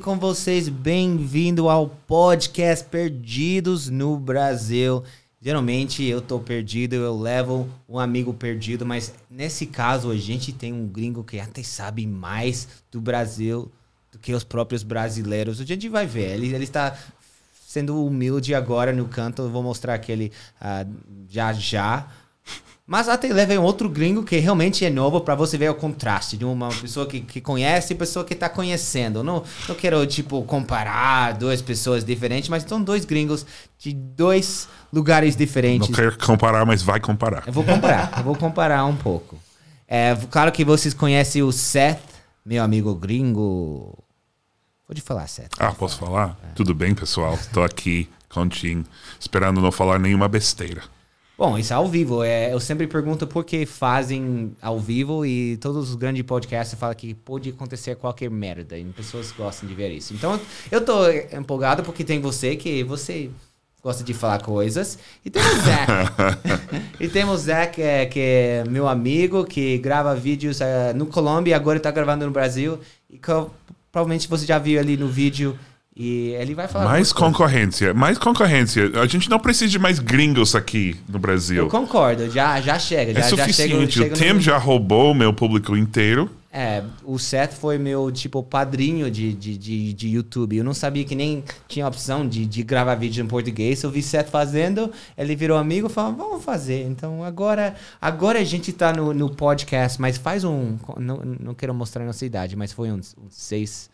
com vocês? Bem-vindo ao podcast Perdidos no Brasil. Geralmente eu tô perdido, eu levo um amigo perdido, mas nesse caso a gente tem um gringo que até sabe mais do Brasil do que os próprios brasileiros. A gente vai ver. Ele, ele está sendo humilde agora no canto. Eu vou mostrar aquele uh, já já. Mas até leva um outro gringo que realmente é novo para você ver o contraste de uma pessoa que, que conhece e pessoa que está conhecendo. Não, não quero, tipo, comparar duas pessoas diferentes, mas são dois gringos de dois lugares diferentes. Não quero comparar, mas vai comparar. Eu vou comparar, eu vou comparar um pouco. É, claro que vocês conhecem o Seth, meu amigo gringo. Pode falar, Seth. Ah, posso falar? É. Tudo bem, pessoal? Estou aqui, continho, esperando não falar nenhuma besteira. Bom, isso é ao vivo. É, eu sempre pergunto por que fazem ao vivo e todos os grandes podcasts falam que pode acontecer qualquer merda e pessoas gostam de ver isso. Então, eu tô empolgado porque tem você que você gosta de falar coisas. E tem o Zach. e temos o Zach, é, que é meu amigo, que grava vídeos é, no Colômbia e agora está gravando no Brasil. E que, provavelmente você já viu ali no vídeo e ele vai falar. Mais concorrência, coisas. mais concorrência. A gente não precisa de mais gringos aqui no Brasil. Eu concordo, já, já chega. É já, suficiente. Já chega, chega o Tim no... já roubou o meu público inteiro. É, o Seth foi meu, tipo, padrinho de, de, de, de, YouTube. Eu não sabia que nem tinha opção de, de gravar vídeo em português. Eu vi Seth fazendo, ele virou amigo e falou, vamos fazer. Então, agora agora a gente tá no, no podcast, mas faz um... Não, não quero mostrar a nossa idade, mas foi uns, uns seis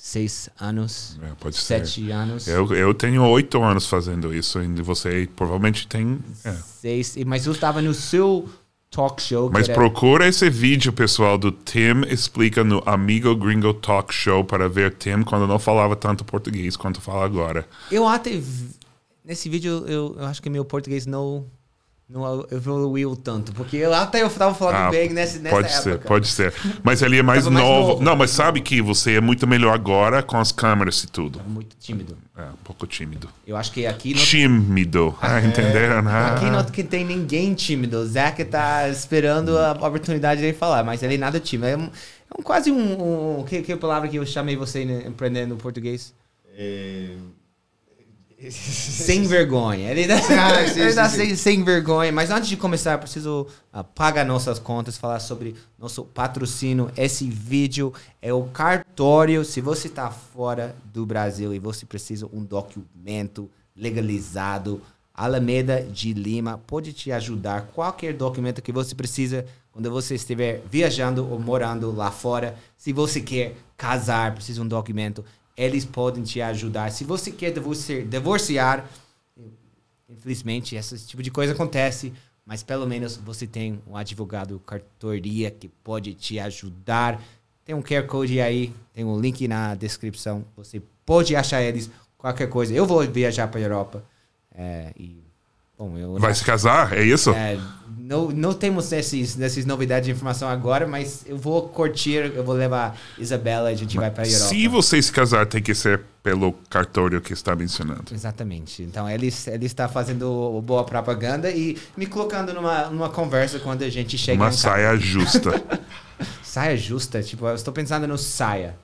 seis anos, é, pode sete ser. anos. Eu, eu tenho oito anos fazendo isso e você provavelmente tem... É. Seis, mas eu estava no seu talk show. Mas era... procura esse vídeo, pessoal, do Tim explica no Amigo Gringo Talk Show para ver Tim quando não falava tanto português quanto fala agora. Eu até... Nesse vídeo, eu, eu acho que meu português não não evoluiu tanto. Porque eu até eu tava falando ah, bem nessa, nessa pode época. ser, pode ser. Mas ele é mais novo. mais novo. Não, mas sabe que você é muito melhor agora com as câmeras e tudo. É muito tímido. É, um pouco tímido. Eu acho que aqui... Não... Tímido. Ah, é. entenderam? Ah. Aqui não que tem ninguém tímido. O Zac tá esperando a oportunidade de falar, mas ele é nada tímido. É, um, é um quase um... um que, que palavra que eu chamei você aprendendo português? É sem vergonha. Ele, dá, ah, sim, ele dá sim, sem, sem, vergonha. Mas antes de começar, eu preciso uh, pagar nossas contas, falar sobre nosso patrocínio. Esse vídeo é o cartório. Se você está fora do Brasil e você precisa um documento legalizado, Alameda de Lima pode te ajudar. Qualquer documento que você precisa quando você estiver viajando ou morando lá fora. Se você quer casar, precisa de um documento eles podem te ajudar. Se você quer divorciar, divorciar infelizmente, esse tipo de coisa acontece, mas pelo menos você tem um advogado cartoria que pode te ajudar. Tem um QR Code aí, tem um link na descrição. Você pode achar eles, qualquer coisa. Eu vou viajar para a Europa é, e Bom, Vai se casar? É isso? É, não, não temos esses, essas novidades de informação agora, mas eu vou curtir, eu vou levar Isabela, a gente mas vai para a Europa. Se você se casar, tem que ser pelo cartório que está mencionando. Exatamente. Então, ele, ele está fazendo boa propaganda e me colocando numa, numa conversa quando a gente chega Uma saia justa. saia justa? Tipo, eu estou pensando no saia.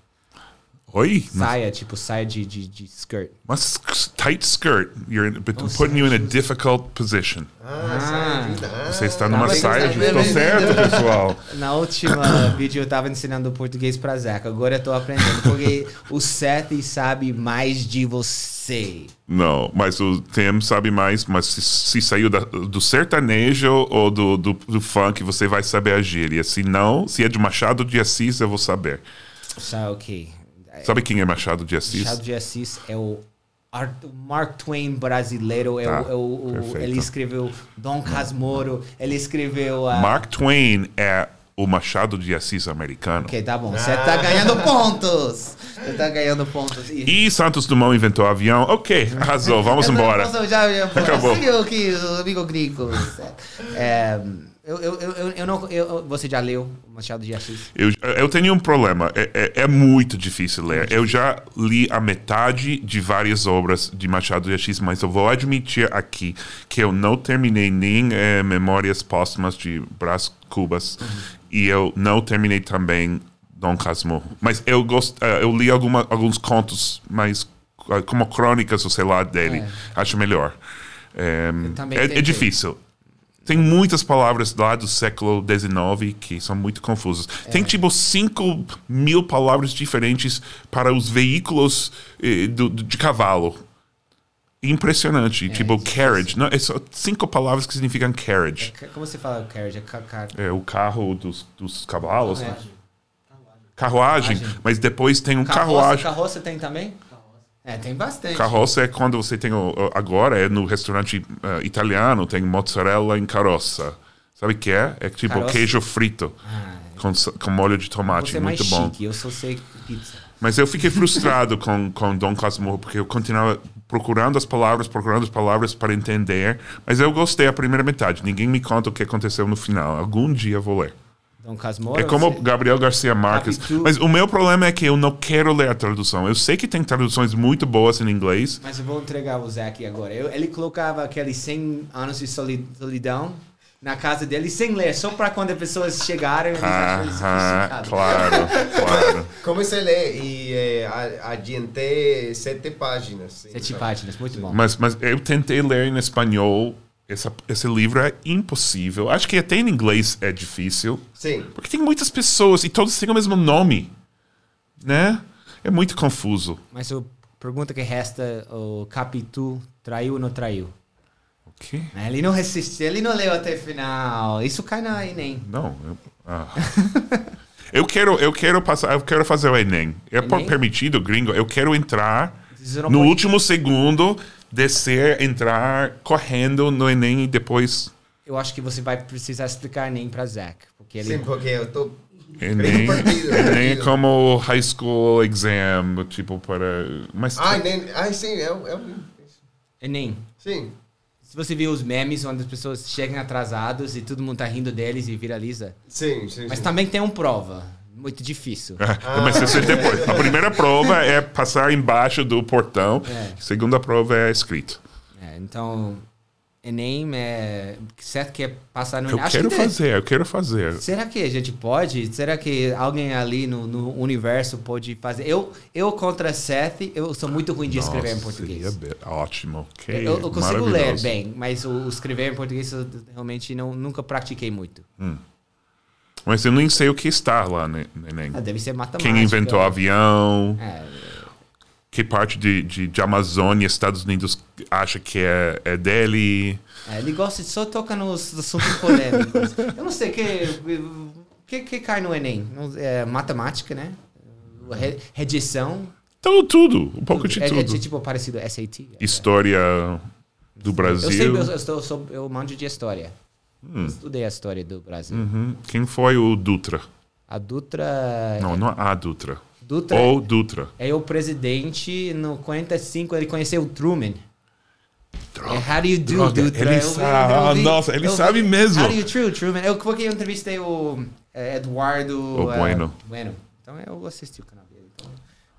Oi? Saia, tipo saia de, de, de skirt. Mas tight skirt. You're oh, putting you in a difficult position. Ah, ah. Você está numa saia justa. Estou certo, pessoal. Na última vídeo eu estava ensinando português para Zeca. Agora eu estou aprendendo. Porque o Seth sabe mais de você. Não, mas o Tim sabe mais. Mas se, se saiu da, do sertanejo ou do, do, do funk, você vai saber a gíria. Se não, se é de Machado de Assis, eu vou saber. Tá, ok. Sabe quem é Machado de Assis? Machado de Assis é o Mark Twain brasileiro. É tá, o, é o, ele escreveu Dom Casmurro, ele escreveu... A... Mark Twain é o Machado de Assis americano. Ok, tá bom. Você ah. tá ganhando pontos. Você tá ganhando pontos. E... e Santos Dumont inventou avião. Ok, arrasou. Vamos embora. Já, já, Acabou. Seguiu o amigo gringo. É... Eu, eu, eu, eu não. Eu, você já leu Machado de Assis? Eu, eu tenho um problema. É, é, é muito difícil ler. Eu já li a metade de várias obras de Machado de Assis, mas eu vou admitir aqui que eu não terminei nem é, Memórias Póstumas de Brás Cubas uhum. e eu não terminei também Dom Casmurro. Mas eu, gost, uh, eu li alguma, alguns contos mais uh, como crônicas, ou sei lá, dele. É. Acho melhor. É, é, é difícil. Tem muitas palavras lá do século XIX que são muito confusas. Tem tipo 5 mil palavras diferentes para os veículos eh, do, de cavalo. Impressionante. tipo, difícil. carriage. Não, é só cinco palavras que significam carriage. Ca- Como você fala carriage? É ca- ca- É o carro dos, dos cavalos. É. né? Carruagem. Carruagem. Mas depois tem um Carroça, carruagem. carroça tem também? É, tem bastante. Carroça é quando você tem o, agora é no restaurante eh, italiano tem mozzarella em caroça. Sabe o que é? É tipo Caroça? queijo frito Ah, com, sa- com molho de tomate, você é mais muito bom. chique, eu só sei pizza. Mas eu fiquei frustrado com com Dom Casmurro porque eu continuava procurando as palavras, procurando as palavras para entender. Mas eu gostei a primeira metade. Ninguém me conta o que aconteceu no final. Algum dia vou ler. Dom Casmurro. É como você- Gabriel Garcia Marques. Capitu- Mas o meu problema é que eu não quero ler a tradução. Eu sei que tem traduções muito boas em inglês. Mas eu vou entregar o Zac agora. Eu- ele colocava aqueles 100 anos de soli- solidão na casa dele sem ler, só para quando as pessoas chegarem Ah, sofisticado. claro, claro. Comecei a ler e eh, adiantei sete páginas. Sete então. páginas, muito bom. Mas, mas eu tentei ler em espanhol. Essa, esse livro é impossível. Acho que até em inglês é difícil. Sim. Porque tem muitas pessoas e todos têm o mesmo nome. Né? É muito confuso. Mas a pergunta que resta, o Capitu traiu ou não traiu? O quê? Ele não resistiu, ele não leu até o final. Isso cai na Enem. Não. Eu, ah. eu, quero, eu quero passar, eu quero fazer o Enem. É Enem? permitido, gringo. Eu quero entrar no pode- último segundo, descer, entrar correndo no Enem e depois. Eu acho que você vai precisar explicar Enem para Zac. Porque ele... Sim, porque eu tô Enem, bem perdido. Enem é como high school exam, tipo para. Mas Ai, nem, ai, sim, é, o- é, o- Enem. sim. Se você viu os memes onde as pessoas chegam atrasados e todo mundo tá rindo deles e viraliza. Sim, sim, Mas sim. também tem uma prova. Muito difícil. Mas você depois. A primeira prova é passar embaixo do portão. É. A segunda prova é escrito. É, então, Enem é certo que é passar no Eu Acho quero que deve- fazer, eu quero fazer. Será que a gente pode? Será que alguém ali no, no universo pode fazer? Eu, eu contra Seth, eu sou muito ruim de escrever em Nossa, português. be- Ótimo. Que Eu, eu consigo ler bem, mas o, escrever em português eu realmente não, nunca pratiquei muito. Mas eu nem sei o que está lá no no Enem. Ah, deve ser matemática. Quem inventou o avião? É, Que parte de, de, de Amazônia, Estados Unidos, acha que é, é dele? é, ele gosta de só tocar nos assuntos polêmicos. eu não sei que que, que cai no Enem. É, matemática, né? Re- Redição. Então, tudo. Um pouco de é, é tudo. tipo parecido SAT. História do Brasil. Eu sei, eu, eu, estou, sou, eu manjo de história. Estudei a história do Brasil. Uhum. Quem foi o Dutra? A Dutra. Não, não a Dutra. Dutra O Dutra. é o presidente. No 45 ele conheceu o Truman. É, how do you do, Droga, Dutra? ele Eu sabe. eu vi- nossa, ele eu sabe mesmo. How do you do, Truman? Eu, porque eu entrevistei o Eduardo O eh, Bueno. Bueno. Então eu assisti o canal dele. Então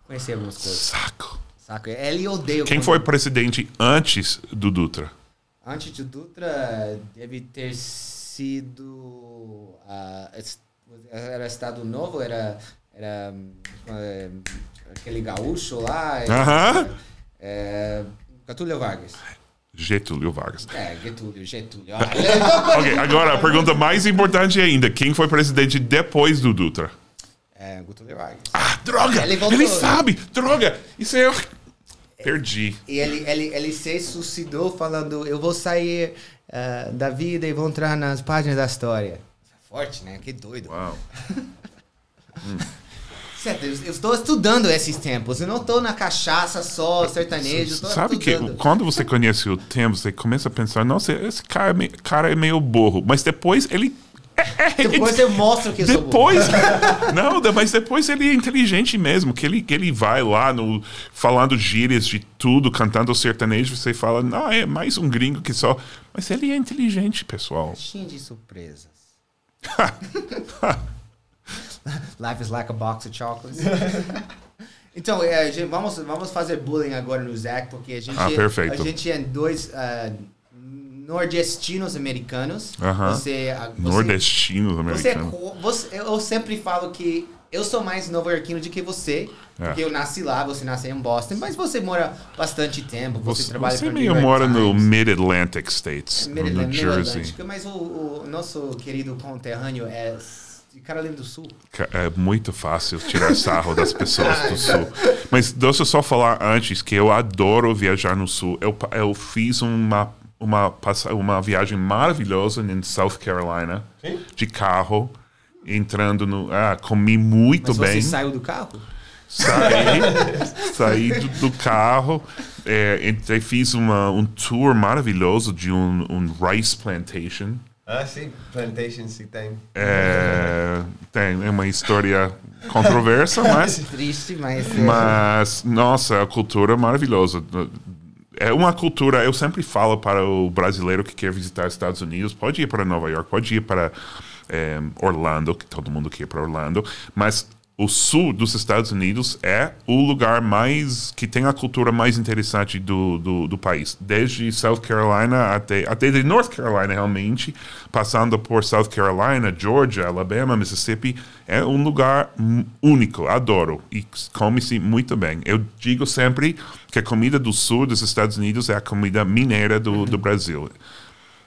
conheci algumas coisas. Saco. Saco? Ele odeia Quem foi presidente antes do Dutra? Antes do Dutra, deve ter sido. es- era Estado Novo, era. Era. eh, aquele gaúcho lá. eh, Aham. eh, Getúlio Vargas. Getúlio Vargas. É, Getúlio, Getúlio. Ok, agora a pergunta mais importante ainda: quem foi presidente depois do Dutra? é, Getúlio Vargas. Ah, droga! Ele Ele, sabe! Droga! Isso é. Perdi. E ele, ele, ele se suicidou falando: Eu vou sair ah, da vida e vou entrar nas páginas da história. Forte, né? Que doido. Uau. Certo, eu, eu estou estudando esses tempos. Eu não estou na cachaça só, sertanejo. Sabe que estudando. quando você conhece o tempo, você começa a pensar: nossa, esse cara é meio, cara é meio burro. Mas depois ele. Depois eu mostro que eu. Depois, não, mas depois ele é inteligente mesmo, que ele, que ele vai lá no falando gírias de tudo, cantando sertanejo, você fala, não, é mais um gringo que só, mas ele é inteligente, pessoal. Caixinha de surpresas. Life is like a box of chocolates. então, é, gente, vamos, vamos fazer bullying agora no Zac, porque a gente, Ah, perfeito. a gente é dois ah, nordestinos americanos. Aham. Você, ah, você, Nordestinos você, é americanos. você- eu sempre falo que Eu sou mais nova-iorquino do que você, É. porque eu nasci lá, você nasceu em Boston, mas você mora bastante tempo, você, Você, trabalha você meio mora no Mid-Atlantic States, no Maryland, New Jersey. Mas o, o nosso querido conterrâneo é de Carolina do Sul. É muito fácil tirar sarro das pessoas do sul. Mas deixa eu só falar antes que eu adoro viajar no sul. Eu, eu fiz uma, uma, uma viagem maravilhosa em South Carolina, Sim? de carro, entrando no. Ah, comi muito Mas bem. você saiu do carro? Saí, saí do, do carro, é, entrei, fiz uma, um tour maravilhoso de um, um rice plantation. Ah, sim, plantation sim tem. É, tem é uma história controversa, mas Triste, mas... é, Mas, nossa, a cultura é maravilhosa. É uma cultura, eu sempre falo para o brasileiro que quer visitar os Estados Unidos, pode ir para Nova York, pode ir para eh, Orlando, que todo mundo quer para Orlando, mas o sul dos Estados Unidos é o lugar mais que tem a cultura mais interessante do, do, do país. Desde South Carolina até, até de North Carolina, realmente, passando por South Carolina, Georgia, Alabama, Mississippi. É um lugar único, adoro. E come-se muito bem. Eu digo sempre que a comida do sul dos Estados Unidos é a comida mineira do, do Brasil.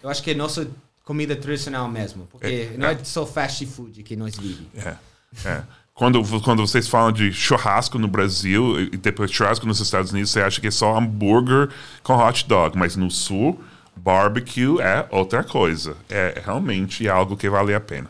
Eu acho que é nossa comida tradicional mesmo, porque É, não é é. só fast food que nós vivemos. É, é. Quando, quando vocês falam de churrasco no Brasil e depois churrasco nos Estados Unidos, você acha que é só hambúrguer com hot dog. Mas no sul, barbecue é outra coisa. É realmente algo que vale a pena.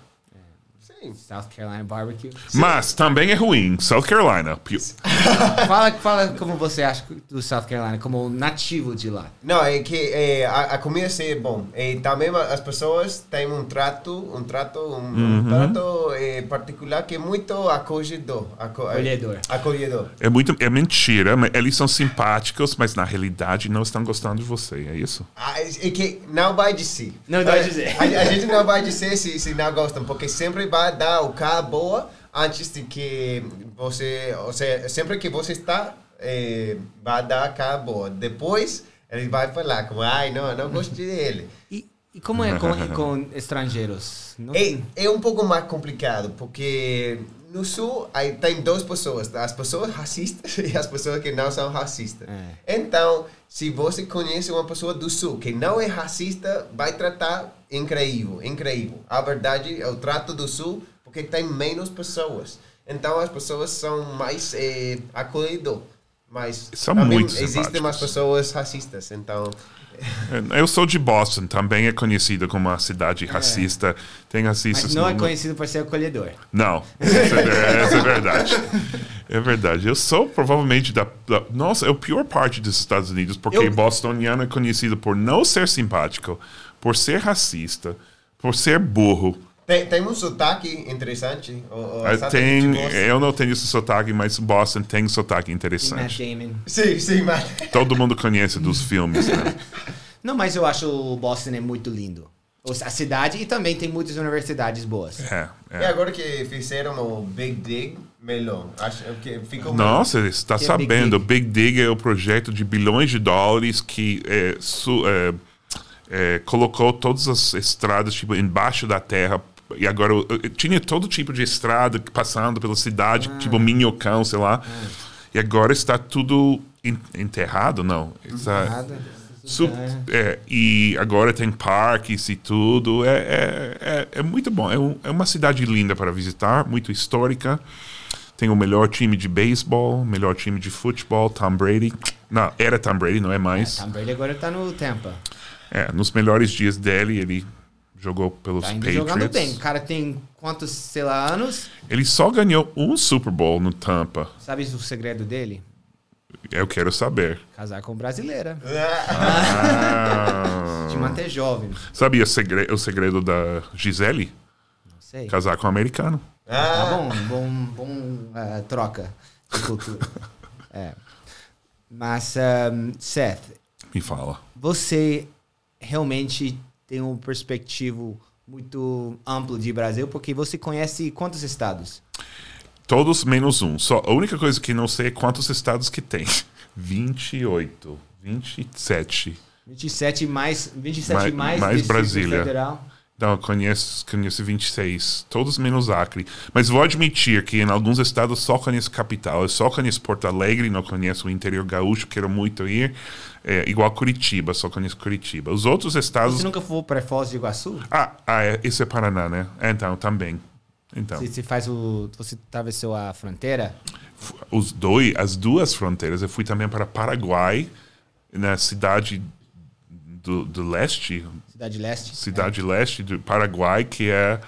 Sim. South Carolina barbecue. Mas também é ruim. South Carolina. fala, fala como você acha do South Carolina, como nativo de lá. Não, é que é, a, a comida sim é bom. E também as pessoas têm um trato, um trato, um, um trato é, particular que é muito acolhedor. aco- Acolhedor. Acolhedor. É muito é mentira. mas Eles são simpáticos, mas na realidade não estão gostando de você. É isso? Ah, É é que não vai dizer. Não vai dizer. A, a gente não vai dizer se, se não gostam, porque sempre vai dar o cara boa antes de que você, ou seja, sempre que você está, eh, vai dar a cara boa. Depois ele vai falar como, ai, não, não gostei dele. E, e como é com, com estrangeiros? Não- É, é um pouco mais complicado, porque no sul aí tem duas pessoas, as pessoas racistas e as pessoas que não são racistas. É. Então, se você conhece uma pessoa do sul que não é racista, vai tratar incrível, incrível. A verdade é o trato do sul, porque tem menos pessoas. Então, as pessoas são mais é, acolhidas. Mas São muito existem mais pessoas racistas, então... Eu sou de Boston, também é conhecida como uma cidade racista. Tem racistas Mas não é no- conhecido por ser acolhedor. Não, essa é, essa é verdade. É verdade. Eu sou provavelmente da, da- Nossa, é a pior parte dos Estados Unidos, porque Eu- bostoniano é conhecido por não ser simpático, por ser racista, por ser burro. Tem, tem um sotaque interessante. O, o Eh, sotaque Tem, eu não tenho esse sotaque, mas Boston tem sotaque E Matt interessante. Damon. Sim, sim, mas... Todo mundo conhece dos filmes, né? Não, mas eu acho o Boston é muito lindo. A cidade e também tem muitas universidades boas. É, E é. agora que fizeram o Big Dig, melhor. Acho que ficou Nossa, você está é sabendo. Big Big Dig é o projeto de bilhões de dólares que é, su- é, é, colocou todas as estradas tipo, embaixo da terra. E agora eh, tinha todo tipo de estrada passando pela cidade, Ah. tipo Minhocão, sei lá. E agora está tudo en- enterrado, não. Está, Nada. su- é, e agora tem parques e tudo. É, é, é, é muito bom. É, um- é uma cidade linda para visitar, muito histórica. Tem o melhor time de beisebol, melhor time de futebol, Tom Brady. Não, era Tom Brady, não é mais. Tom Brady agora tá no Tampa. É, nos melhores dias dele, ele jogou pelos Tá Patriots. jogando bem. O cara tem quantos, sei lá, anos. Ele só ganhou um Super Bowl no Tampa. Sabe o segredo dele? Eu quero saber. Casar com brasileira. Ah, Te manter jovem. sabia o segre- o segredo da Gisele? Não sei. Casar com um americano. Tá Ah, bom, bom, bom eh, troca de cultura. É. Mas, um, Seth, Me fala. você realmente tem um perspectivo muito amplo de Brasil, porque você conhece quantos estados? Todos menos um. Só a única coisa que não sei é quantos estados que tem. 28, 27. 27 mais 27 Mais- mais, mais Brasília. Federal. Não, eu conheço, conheço 26, todos menos Acre. Mas vou admitir que em alguns estados só conheço capital. Eu só conheço Porto Alegre, não conheço o interior gaúcho, quero muito ir. É, igual Curitiba, só conheço Curitiba. Os outros estados. Você nunca foi para Foz do Iguaçu? Ah, ah é, isso é Paraná, né? Então, também. Então. Você, você faz o. Você atravessou a fronteira? Os dois, as duas fronteiras. Eu fui também para Paraguai, na cidade do, do leste. Cidade Leste. Cidade é. Leste do Paraguai, que é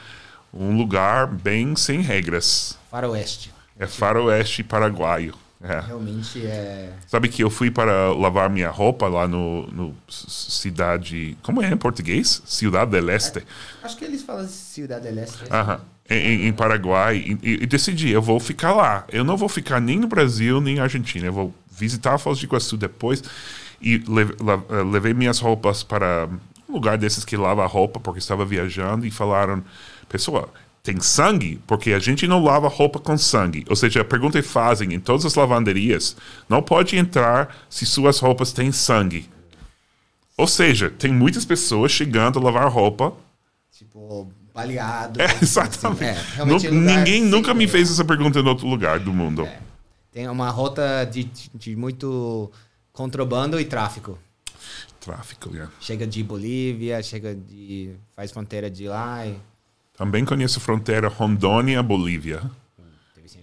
um lugar bem sem regras. Faroeste. É faroeste paraguaio. É. Realmente é. Sabe que eu fui para lavar minha roupa lá no, no cidade. Como é em português? Cidade del Este. É, acho que eles falam Cidade del Este. Aham. Em, em, Paraguai. E, e, decidi, eu vou ficar lá. Eu não vou ficar nem no Brasil, nem na Argentina. Eu vou visitar a Foz do Iguaçu depois. E eh, levei minhas roupas para um lugar desses que lava roupa, porque estava viajando. E falaram, pessoal tem sangue, porque a gente não lava roupa com sangue. Ou seja, a pergunta que fazem em todas as lavanderias, não pode entrar se suas roupas têm sangue. Ou seja, tem muitas pessoas chegando a lavar roupa. Tipo, baleado. É, exatamente. Assim, é, ninguém nunca me fez essa pergunta em outro lugar do mundo. É. Tem uma rota de, de muito contrabando e tráfico. Tráfico, yeah. Chega de Bolívia, chega de. faz fronteira de lá. E... Também conheço a fronteira Rondônia-Bolívia.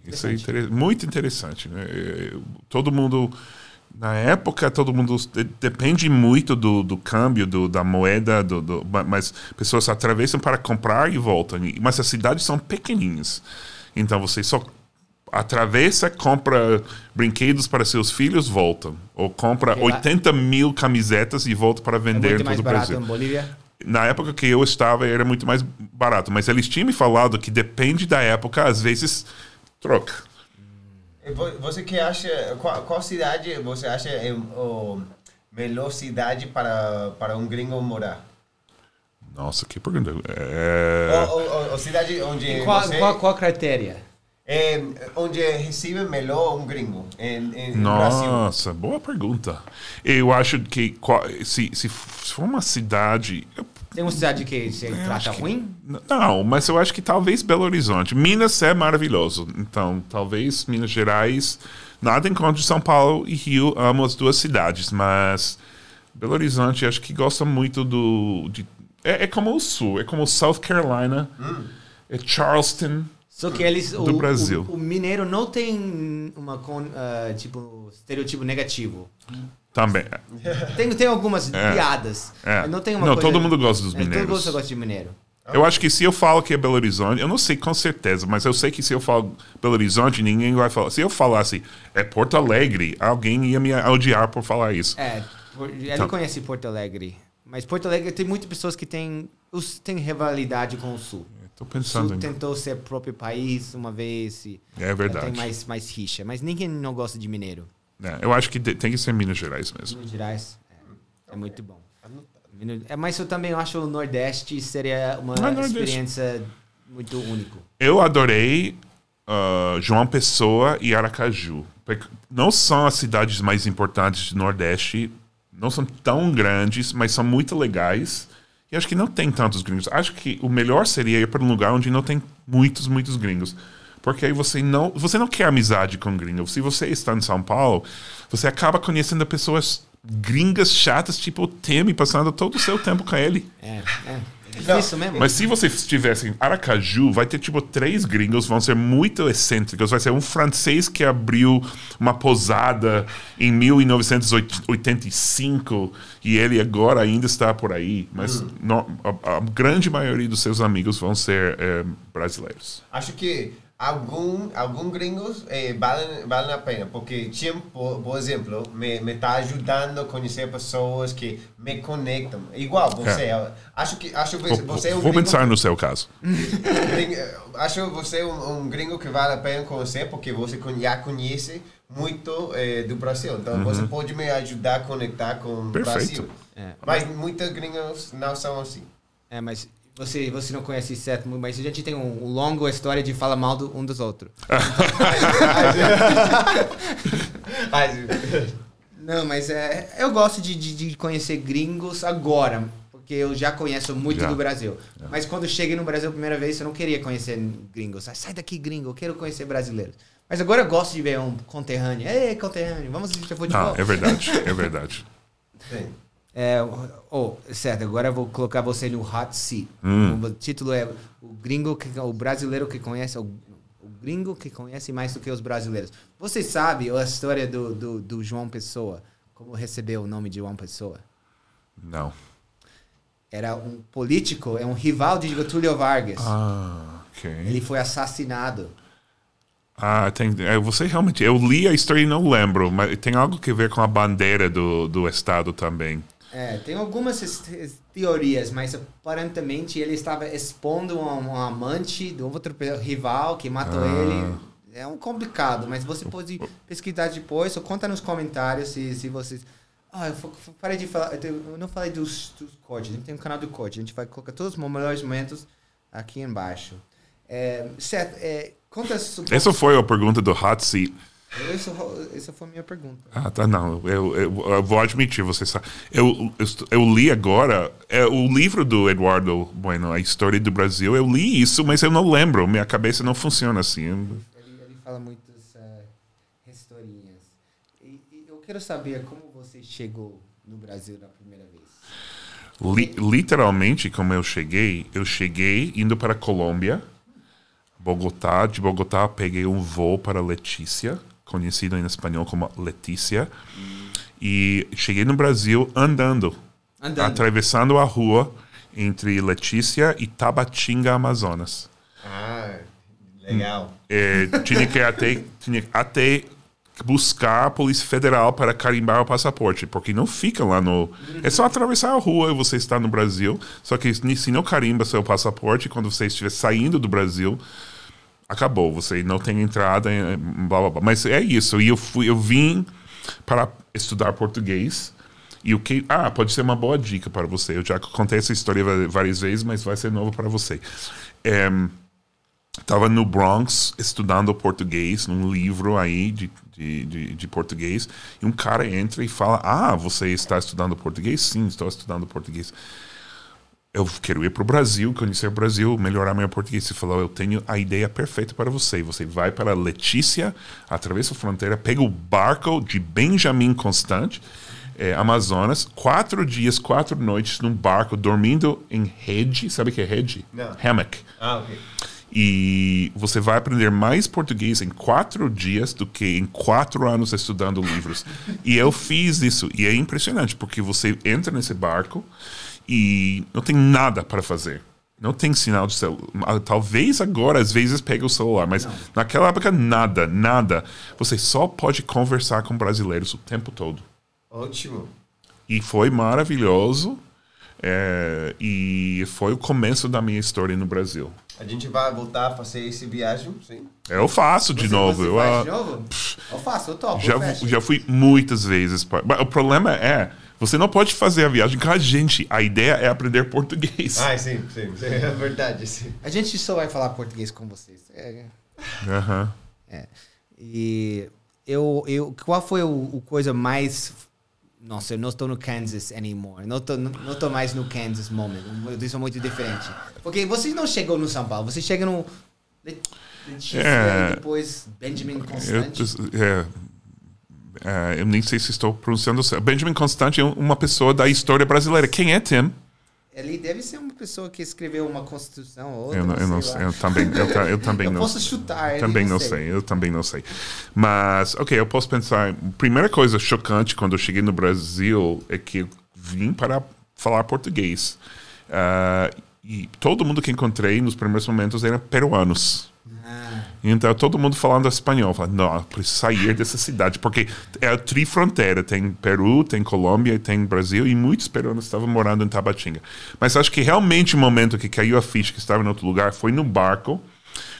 Isso é inter... muito interessante. Né? Todo mundo, na época, todo mundo depende muito do, do câmbio, do, da moeda, do, do, mas pessoas atravessam para comprar e voltam. Mas as cidades são pequenininhas. Então você só atravessa, compra brinquedos para seus filhos, volta. Ou compra 80 mil camisetas e volta para vender é muito mais barato Brasil. Em Bolívia? na época que eu estava era muito mais barato, mas eles tinham me falado que depende da época, às vezes troca. Você que acha qual, qual cidade você acha é a melhor cidade para para um gringo morar? Nossa, que pergunta. É... Ou, ou, cidade onde qual, você... qual, qual critéria? É, onde recebe melhor um gringo em, em Nossa, Brasil? boa pergunta. Eu acho que se, se for uma cidade. Tem uma cidade que você trata que, ruim? Não, mas eu acho que talvez Belo Horizonte. Minas é maravilhoso. Então, talvez Minas Gerais. Nada em contra de São Paulo e Rio, amo as duas cidades, mas Belo Horizonte acho que gosta muito do. De, é, é, como o Sul, é como South Carolina, hum. é Charleston. Só que eles. Do o, Brasil. O, o, mineiro não tem uma uh, tipo estereotipo negativo. Também. Tem, tem algumas é. piadas. É. Não tem uma Não, coisa, todo mundo gosta dos é, mineiros. Todo mundo gosta de mineiro. Eu acho que se eu falo que é Belo Horizonte, eu não sei com certeza, mas eu sei que se eu falo Belo Horizonte, ninguém vai falar. Se eu falasse é Porto Alegre, alguém ia me odiar por falar isso. É, ele então. conhece Porto Alegre. Mas Porto Alegre tem muitas pessoas que têm, têm rivalidade com o Sul. Tô pensando. O Sul em... tentou ser próprio país uma vez. E é verdade. Tem mais, mais rixa. Mas ninguém não gosta de mineiro. É, eu acho que tem que ser Minas Gerais mesmo. Minas Gerais é, é muito bom. É, mas eu também acho o Nordeste seria uma experiência muito único. Eu adorei uh, João Pessoa e Aracaju. Não são as cidades mais importantes do Nordeste, não são tão grandes, mas são muito legais. E acho que não tem tantos gringos. Acho que o melhor seria ir para um lugar onde não tem muitos, muitos gringos. Porque aí você não, você não quer amizade com gringos. Se você está em São Paulo, você acaba conhecendo pessoas gringas chatas, tipo o Temi, passando todo o seu tempo com ele. É, é. Difícil mesmo. Mas se você estivesse em Aracaju, vai ter tipo três gringos, vão ser muito excêntricos. Vai ser um francês que abriu uma posada em 1985 e ele agora ainda está por aí. Mas hum. a, a, grande maioria dos seus amigos vão ser é, brasileiros. Acho que algum algum gringos eh, valem valem a pena porque tempo por exemplo me me está ajudando a conhecer pessoas que me conectam igual você é. acho que acho vou, você é um vou gringo, pensar no seu caso acho você um, um, gringo que vale a pena conhecer porque você já conhece muito eh, do Brasil então uhum. você pode me ajudar a conectar com o Brasil é. mas muitos gringos não são assim é mas você, você não conhece Seth, mas a gente tem um, um longo história de falar mal do, um dos outros. não, mas é, eu gosto de, de, de, conhecer gringos agora. porque eu já conheço muito Já. do Brasil. Mas quando cheguei no Brasil a primeira vez, eu não queria conhecer gringos. Sai, sai daqui, gringo, eu quero conhecer brasileiros. Mas agora eu gosto de ver um conterrâneo. Ei, conterrâneo, vamos assistir futebol. Ah, é verdade, é verdade. Sim. É, oh, certo, agora eu vou colocar você no hot seat. Hum. O título é o gringo que o brasileiro que conhece o, o gringo que conhece mais do que os brasileiros. Você sabe a história do, do, do João Pessoa? Como recebeu o nome de João Pessoa? Não. Era um político, é um rival de Getúlio Vargas. Ah, ok. Ele foi assassinado. Ah, tem. é, Você realmente. Eu li a história e não lembro, mas tem algo que ver com a bandeira do, do Estado também. É, tem algumas teorias, mas aparentemente ele estava expondo um, um amante um outro rival que matou Ah. ele. É um complicado, mas você pode pesquisar depois ou conta nos comentários se, se vocês. Ah, eu parei de falar. Eu não falei dos, dos cortes. A gente tem um canal do corte. A gente vai colocar todos os melhores momentos aqui embaixo. É, certo. É, conta. Essa foi a pergunta do Hot Seat. Isso, essa foi a minha pergunta. Ah, tá, não. Eu, eu, eu vou admitir, você sabe. Eu, eu, eu li agora é, o livro do Eduardo Bueno, A História do Brasil. Eu li isso, mas eu não lembro. Minha cabeça não funciona assim. Ele, ele fala muitas eh, historinhas. E, e eu quero saber como você chegou no Brasil da primeira vez. Li- literalmente, como eu cheguei, eu cheguei indo para a Colômbia, Bogotá. De Bogotá, peguei um voo para Letícia, conhecido em espanhol como Letícia. E cheguei no Brasil andando, Andando. atravessando a rua entre Letícia e Tabatinga, Amazonas. Ah, legal. É, tinha que até, tinha até buscar a Polícia Federal para carimbar o passaporte, porque não fica lá no. É só atravessar a rua e você está no Brasil. Só que se não carimba seu passaporte, quando você estiver saindo do Brasil, acabou. Você não tem entrada, eh, blá blá blá. Mas é isso. E eu, fui, eu vim para estudar português. E o que. Ah, pode ser uma boa dica para você. Eu já contei essa história várias vezes, mas vai ser novo para você. É, Estava no Bronx estudando português, num livro aí de, de, de, de português, e um cara entra e fala: Ah, você está estudando português? Sim, estou estudando português. Eu quero ir para o Brasil, conhecer o Brasil, melhorar meu português. Ele falou: Eu tenho a ideia perfeita para você. Você vai para Letícia, atravessa a fronteira, pega o barco de Benjamin Constant, eh, Amazonas, quatro dias, quatro noites num barco, dormindo em rede. Sabe o que é rede? Não. Hammock. Ah, ok. E você vai aprender mais português em quatro dias do que em quatro anos estudando livros. e eu fiz isso. E é impressionante, porque você entra nesse barco e não tem nada para fazer. Não tem sinal de celular. Talvez agora, às vezes, pega o celular, mas naquela época, nada, nada. Você só pode conversar com brasileiros o tempo todo. Ótimo. E foi maravilhoso. é, e foi o começo da minha história no Brasil. A gente vai voltar a fazer essa viagem, sim. Eu faço de Você- novo. Você eu, faz ah, de novo? Eu faço, eu topo. já, eu já fui muitas vezes. Mas O problema é, você não pode fazer a viagem com a gente. A ideia é aprender português. Ah, sim, sim, sim. É verdade, sim. A gente só vai falar português com vocês. É, Aham. é. E eu, eu, qual foi o, o coisa mais. Nossa, eu não estou no Kansas anymore. Não estou não, não tô mais no Kansas moment. Isso é muito diferente. Porque você não chegou no São Paulo. Você chega no. Letícia É. depois Benjamin Constante. é, é, eu nem sei se estou pronunciando certo. Benjamin Constante é uma pessoa da história brasileira. Quem é Tim? Ele deve ser uma pessoa que escreveu uma constituição ou outra. Eu não, eu não sei sei. Eu também, eu, ta- eu também Eu não posso sei. chutar. ele Também não sei, eu também não sei. Mas, ok, eu posso pensar. Primeira coisa chocante quando eu cheguei no Brasil é que eu vim para falar português. Ah, e todo mundo que encontrei nos primeiros momentos eram peruanos. Ah, Então, todo mundo falando espanhol. Falando, não, preciso sair dessa cidade. Porque é a trifronteira. Tem Peru, tem Colômbia tem Brasil. E muitos peruanos estavam morando em Tabatinga. Mas acho que realmente o momento que caiu a ficha que estava em outro lugar foi no barco.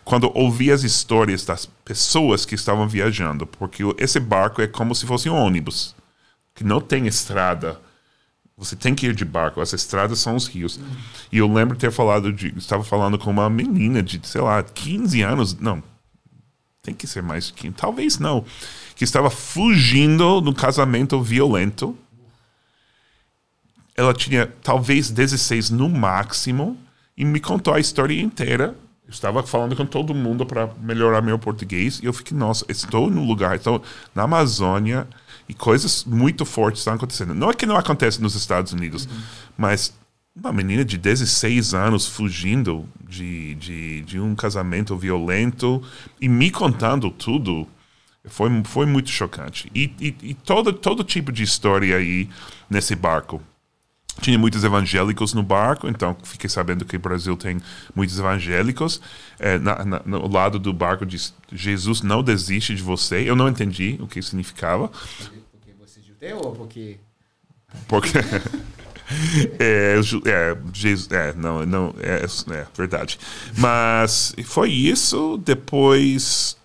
Quando ouvi as histórias das pessoas que estavam viajando. Porque esse barco é como se fosse um ônibus. Que não tem estrada. Você tem que ir de barco. As estradas são os rios. E eu lembro ter falado de. Estava falando com uma menina de, sei lá, 15 anos. Não. Tem que ser mais de 15. Talvez não. Que estava fugindo do casamento violento. ela tinha talvez 16 no máximo e me contou a história inteira. Eu estava falando com todo mundo para melhorar meu português e eu fiquei, nossa, estou no lugar, estou na Amazônia e coisas muito fortes estão acontecendo. Não é que não acontece nos Estados Unidos, uhum. mas uma menina de 16 anos fugindo de, de, de um casamento violento e me contando tudo foi, foi muito chocante. E, e, e, todo, todo tipo de história aí nesse barco. Tinha muitos evangélicos no barco, então fiquei sabendo que o Brasil tem muitos evangélicos. É, na, na, no lado do barco diz: Jesus não desiste de você. Eu não entendi o que significava. Porque você é judeu ou porque. Porque. é, é, Jesus, é, não, não, é, é verdade. Mas foi isso. Depois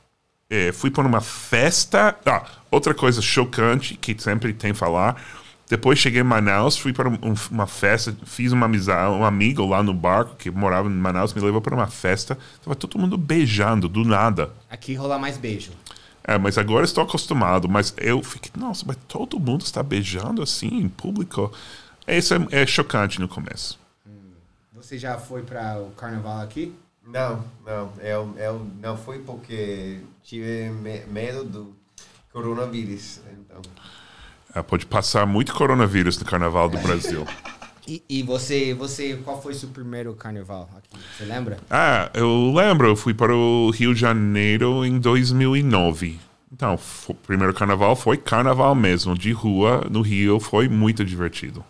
é, fui para uma festa. Ah, outra coisa chocante que sempre tem falar. Depois cheguei em Manaus, fui para um, uma festa, fiz uma amizade, um amigo lá no barco que morava em Manaus me levou para uma festa. Tava todo mundo beijando do nada. Aqui rola mais beijo. É, mas agora estou acostumado. Mas eu fiquei, nossa, mas todo mundo está beijando assim em público. Isso é, é chocante no começo. Hum. Você já foi para o carnaval aqui? Não, não. Eu, eu não fui porque tive medo do coronavírus. Então. É, pode passar muito coronavírus no Carnaval do Brasil. e, e, você, você, qual foi seu primeiro carnaval aqui? Você lembra? Ah, eu lembro. Eu fui para o Rio de Janeiro em 2009. Então, o primeiro carnaval foi carnaval mesmo, de rua no Rio. Foi muito divertido.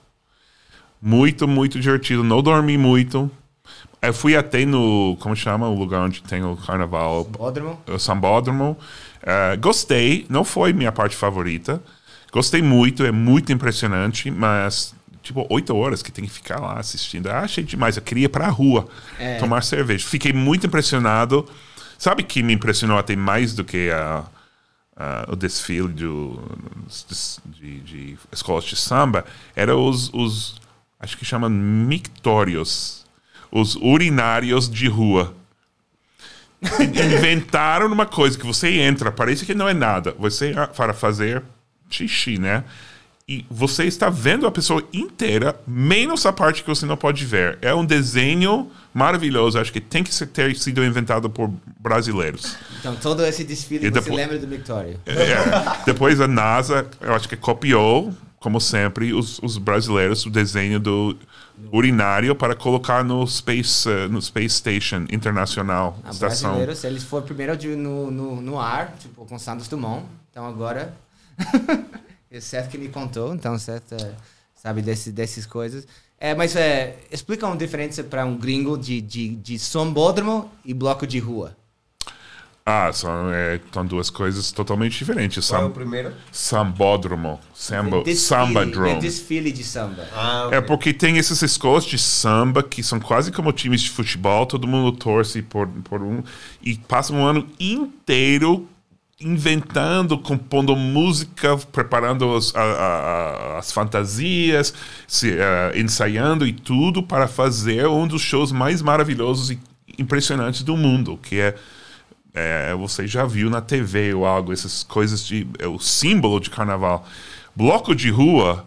Muito, muito divertido. Não dormi muito. Eu fui até no. Como chama o lugar onde tem o carnaval? Sambódromo. O Sambódromo. Uh, gostei, não foi minha parte favorita. Gostei muito, é muito impressionante, mas tipo, oito horas que tem que ficar lá assistindo. Eu achei demais. Eu queria ir pra rua é. tomar cerveja. Fiquei muito impressionado. Sabe que me impressionou até mais do que a, a, o desfile do, de, de escolas de samba? Era os, os acho que chama mictórios os urinários de rua. Inventaram uma coisa que você entra, parece que não é nada. Você para fazer xixi, né? E você está vendo a pessoa inteira, menos a parte que você não pode ver. É um desenho maravilhoso. Acho que tem que ter sido inventado por brasileiros. Então, todo esse desfile e você depois, lembra do Victoria. É, depois a NASA, eu acho que copiou, como sempre, os, os brasileiros, o desenho do urinário para colocar no Space, uh, no Space Station Internacional. Ah, estação. Brasileiros, eles foram primeiro de, no, no, no ar, tipo, com Santos Dumont. Então agora. o Seth que me contou, então Seth uh, sabe desse, dessas coisas. É, mas é, explica uma diferença para um gringo de, de, de sambódromo e bloco de rua. Ah, são, é, são duas coisas totalmente diferentes. Qual Sam, é o primeiro? Sambódromo. Samba, desfile, samba drone. desfile de samba. Ah, okay. É porque tem essas escolas de samba que são quase como times de futebol, todo mundo torce por, por um. E passa um ano inteiro inventando, compondo música, preparando as, a, a, as fantasias, se, uh, ensaiando e tudo para fazer um dos shows mais maravilhosos e impressionantes do mundo, que é é, você já viu na TV ou algo, essas coisas de. É o símbolo de carnaval. Bloco de rua,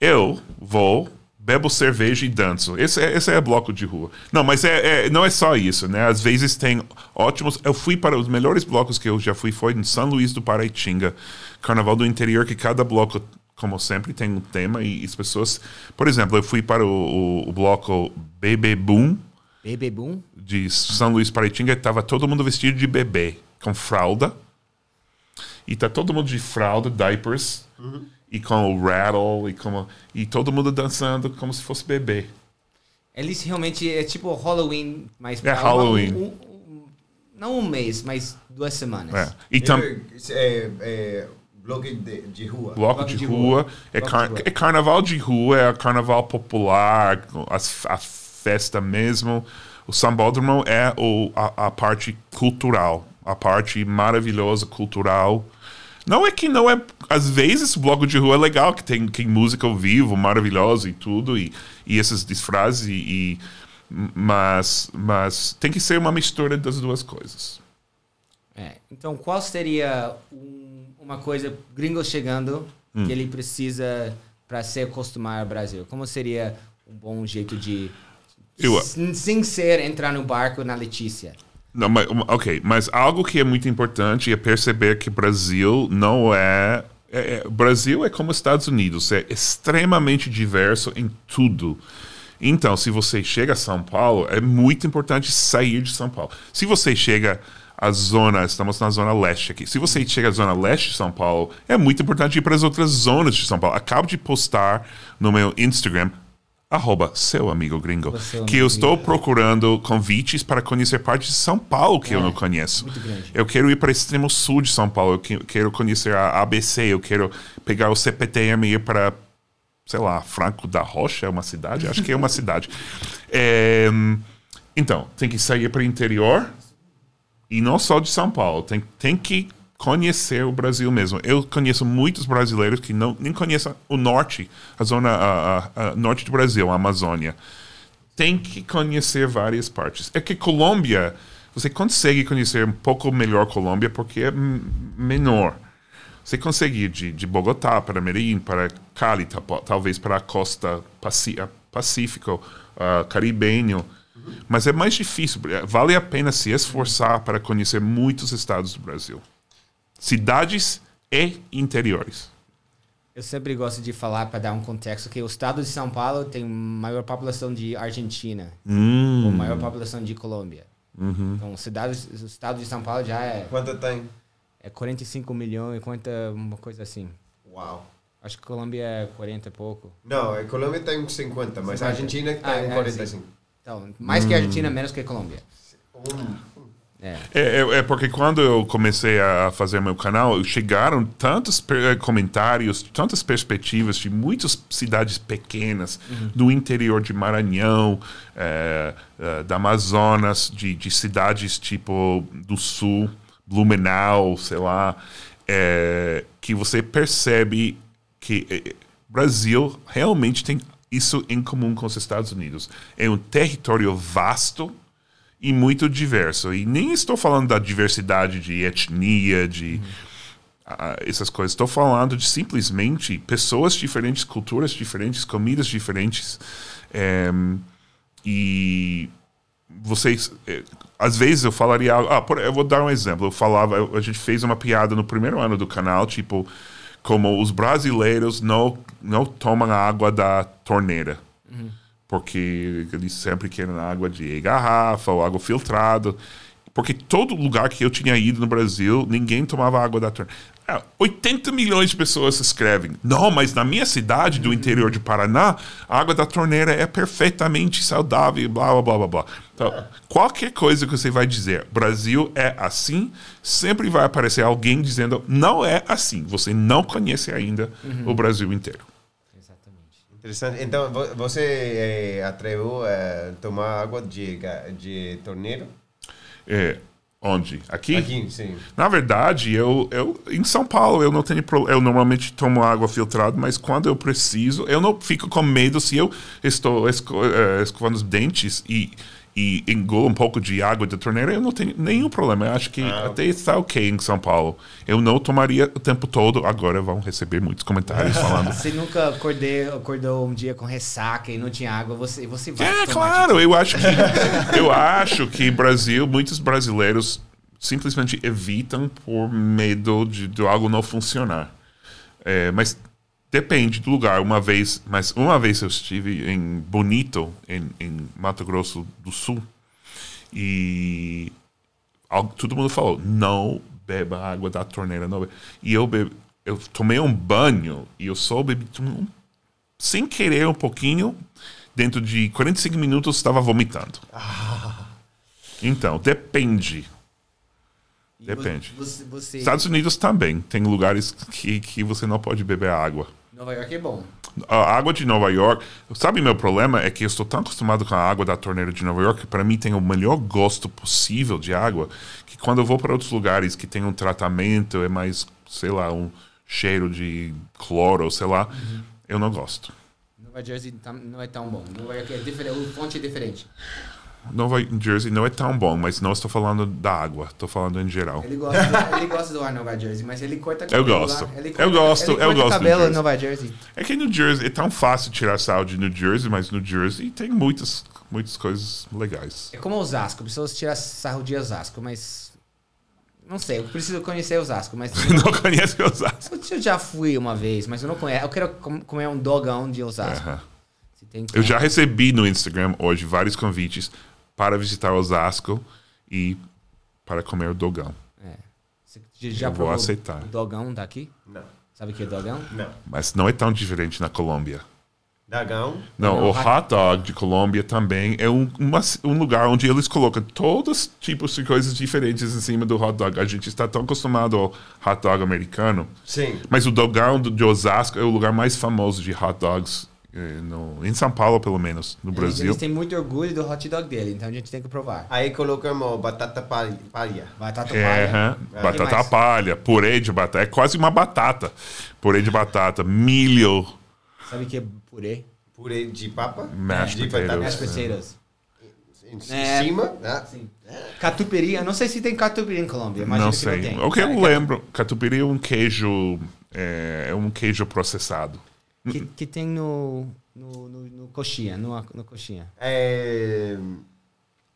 eu vou, bebo cerveja e danço. Esse é, esse é bloco de rua. Não, mas é, é, não é só isso, né? Às vezes tem ótimos. Eu fui para os melhores blocos que eu já fui, foi em São Luís do Paraitinga, carnaval do interior, que cada bloco como sempre, tem um tema e as pessoas. Por exemplo, eu fui para o, o, o bloco Bebê Boom, Bebê Boom? De São Luís Paraitinga, estava todo mundo vestido de bebê, com fralda. E tá todo mundo de fralda, diapers, uhum. E com o rattle, e, como, e todo mundo dançando como se fosse bebê. Eles realmente é tipo Halloween, mas é Halloween. Um, um, não um mês, mas duas semanas. É. E tam... é, é, bloco de, de rua. Bloco, de, de, rua. rua. É, car de rua. é carnaval de rua, é carnaval popular, as, as festa mesmo. O sambódromo é o, a, a parte cultural, a parte maravilhosa cultural. Não é que não é. Às vezes o bloco de rua é legal, que tem, tem música ao vivo, maravilhosa e tudo, e, e essas disfraces, e, e, mas, mas tem que ser uma mistura das duas coisas. É, então, qual seria um, uma coisa, gringo chegando, hum. que ele precisa para se acostumar ao Brasil? Como seria um bom jeito de Eu- sem ser entrar no barco na Letícia? Não, mas, ok, mas algo que é muito importante é perceber que Brasil não é, é, é- Brasil é como Estados Unidos, é extremamente diverso em tudo. Então, se você chega a São Paulo, é muito importante sair de São Paulo. Se você chega à zona, estamos na zona leste aqui. Se você chega à zona leste de São Paulo, é muito importante ir para as outras zonas de São Paulo. Acabo de postar no meu Instagram arroba seu amigo gringo, seu que amigo eu estou gringo. procurando convites para conhecer partes de São Paulo que eu É, não conheço. muito grande. Eu quero ir para o extremo sul de São Paulo, eu que- quero conhecer a ABC, eu quero pegar o CPTM e ir para, sei lá, Franco da Rocha, é uma cidade? Acho que é uma cidade. É, então, tem que sair para o interior e não só de São Paulo, tem, tem que conhecer o Brasil mesmo. Eu conheço muitos brasileiros que não, nem conhecem o norte, a zona a, a- a norte do Brasil, a Amazônia. Tem que conhecer várias partes. É que Colômbia, você consegue conhecer um pouco melhor Colômbia porque é menor. Você consegue ir de, de Bogotá para Medellín, para Cali, ta- talvez para a costa Pacífico, ah, caribenho. Mas é mais difícil. Vale a pena se esforçar para conhecer muitos estados do Brasil. Cidades e interiores. Eu sempre gosto de falar para dar um contexto que o estado de São Paulo tem maior população de Argentina, ou maior população de Colômbia. Então, cidades, o estado de São Paulo já é, Quanto tem? é 45 milhões, conta uma coisa assim. Uau. Acho que Colômbia é 40 e pouco. Não, a Colômbia tem 50, mas a 50. Argentina tem Ah, é, 45. Então, mais que a Argentina, menos que a Colômbia. Um. É. É, é- é porque quando eu comecei a fazer meu canal, chegaram tantos eh, comentários, tantas perspectivas de muitas cidades pequenas do interior de Maranhão, eh, da Amazonas, de, de cidades tipo do sul, Blumenau, sei lá, que você percebe que Brasil realmente tem isso em comum com os Estados Unidos. É um território vasto e muito diverso. E nem estou falando da diversidade de etnia, de essas coisas. Estou falando de simplesmente pessoas diferentes, culturas diferentes, comidas diferentes. Em, e vocês. eh, às vezes eu falaria. Ah, por- eu vou dar um exemplo. Eu falava, eu- a gente fez uma piada no primeiro ano do canal, tipo, como os brasileiros não, não tomam água da torneira. Porque eles sempre querem água de garrafa ou água filtrada. Porque todo lugar que eu tinha ido no Brasil, ninguém tomava água da torneira. Ah, 80 milhões de pessoas escrevem. Não, mas na minha cidade do interior de Paraná, a água da torneira é perfeitamente saudável, blá, blá, blá, blá. Então, qualquer coisa que você vai dizer, Brasil é assim, sempre vai aparecer alguém dizendo, não é assim. Você não conhece ainda o Brasil inteiro. Interessante. Então, vo- você eh, atreveu a tomar água de, de torneira? É, onde? Aqui? Aqui, sim. Na verdade, eu, eu em São Paulo eu não tenho eu normalmente tomo água filtrada, mas quando eu preciso, eu não fico com medo se eu estou esco, eh, escovando os dentes e e engulo um pouco de água da torneira, eu não tenho nenhum problema. Eu acho que Ah, até está ok em São Paulo. Eu não tomaria o tempo todo. Agora vão receber muitos comentários falando. Você nunca acordei, acordou um dia com ressaca e não tinha água, você, você vai. É, claro, eu acho que eu acho que Brasil, muitos brasileiros simplesmente evitam por medo de, de algo não funcionar. É, mas depende do lugar. Uma vez, mas uma vez eu estive em Bonito, em, em Mato Grosso do Sul, e al- todo mundo falou: não beba água da torneira, não beba. E eu bebi, eu tomei um banho e eu só bebi um sem querer um pouquinho, dentro de 45 minutos estava vomitando. Então, depende. Depende. Você, você, Estados Unidos também tem lugares que, que você não pode beber água. Nova York é bom. A água de Nova York, sabe meu problema é que eu estou tão acostumado com a água da torneira de Nova York que para mim tem o melhor gosto possível de água, que quando eu vou para outros lugares que tem um tratamento é mais, sei lá, um cheiro de cloro, sei lá, eu não gosto. Nova Jersey tam- não é tão bom. Nova York é diferente, o fonte é diferente. Nova Jersey não é tão bom, mas não estou falando da água, estou falando em geral. Ele gosta, do, ele gosta do ar Nova Jersey, mas ele corta Eu cabelo gosto. lá. Ele Eu gosto, ele eu corta gosto cabelo Jersey. em Nova Jersey. É que New Jersey é tão fácil tirar sal de New Jersey, mas no Jersey tem muitas, muitas coisas legais. É como Osasco, pessoas tiram sarro de Osasco, mas... Não sei, eu preciso conhecer Osasco, mas... Não conhece Osasco? Eu já fui uma vez, mas eu não conheço. Eu quero com- comer um dogão de Osasco. Se tem Eu já recebi no Instagram hoje vários convites para visitar Osasco e para comer o dogão. É. Você já Eu vou aceitar. o dogão daqui? Não. Sabe o que é dogão? Não. Mas não é tão diferente na Colômbia. Dagão? Não, Não, o hot- dog de Colômbia também é um, uma- um lugar onde eles colocam todos os tipos de coisas diferentes em cima do hot dog. A gente está tão acostumado ao hot dog americano, Sim. mas o dogão do- de Osasco é o lugar mais famoso de hot dogs no, em São Paulo, pelo menos, no Eles, Brasil. eles têm muito orgulho do hot dog dele, então a gente tem que provar. Aí colocamos batata palha. palha. Batata É, palha. É. batata palha, purê de batata. É quase uma batata. Purê de batata, milho, Sabe o que é purê? Purê de papa. Mashed de potatoes. Mashed potatoes. Em É. cima. né? Sim. Catupiry, eu não sei se tem catupiry em Colômbia. Imagino não que sei. não tem. O que eu É, lembro, catupiry é um queijo, é, é um queijo processado. Que, que tem no, no, no, no coxinha, no, no coxinha. É...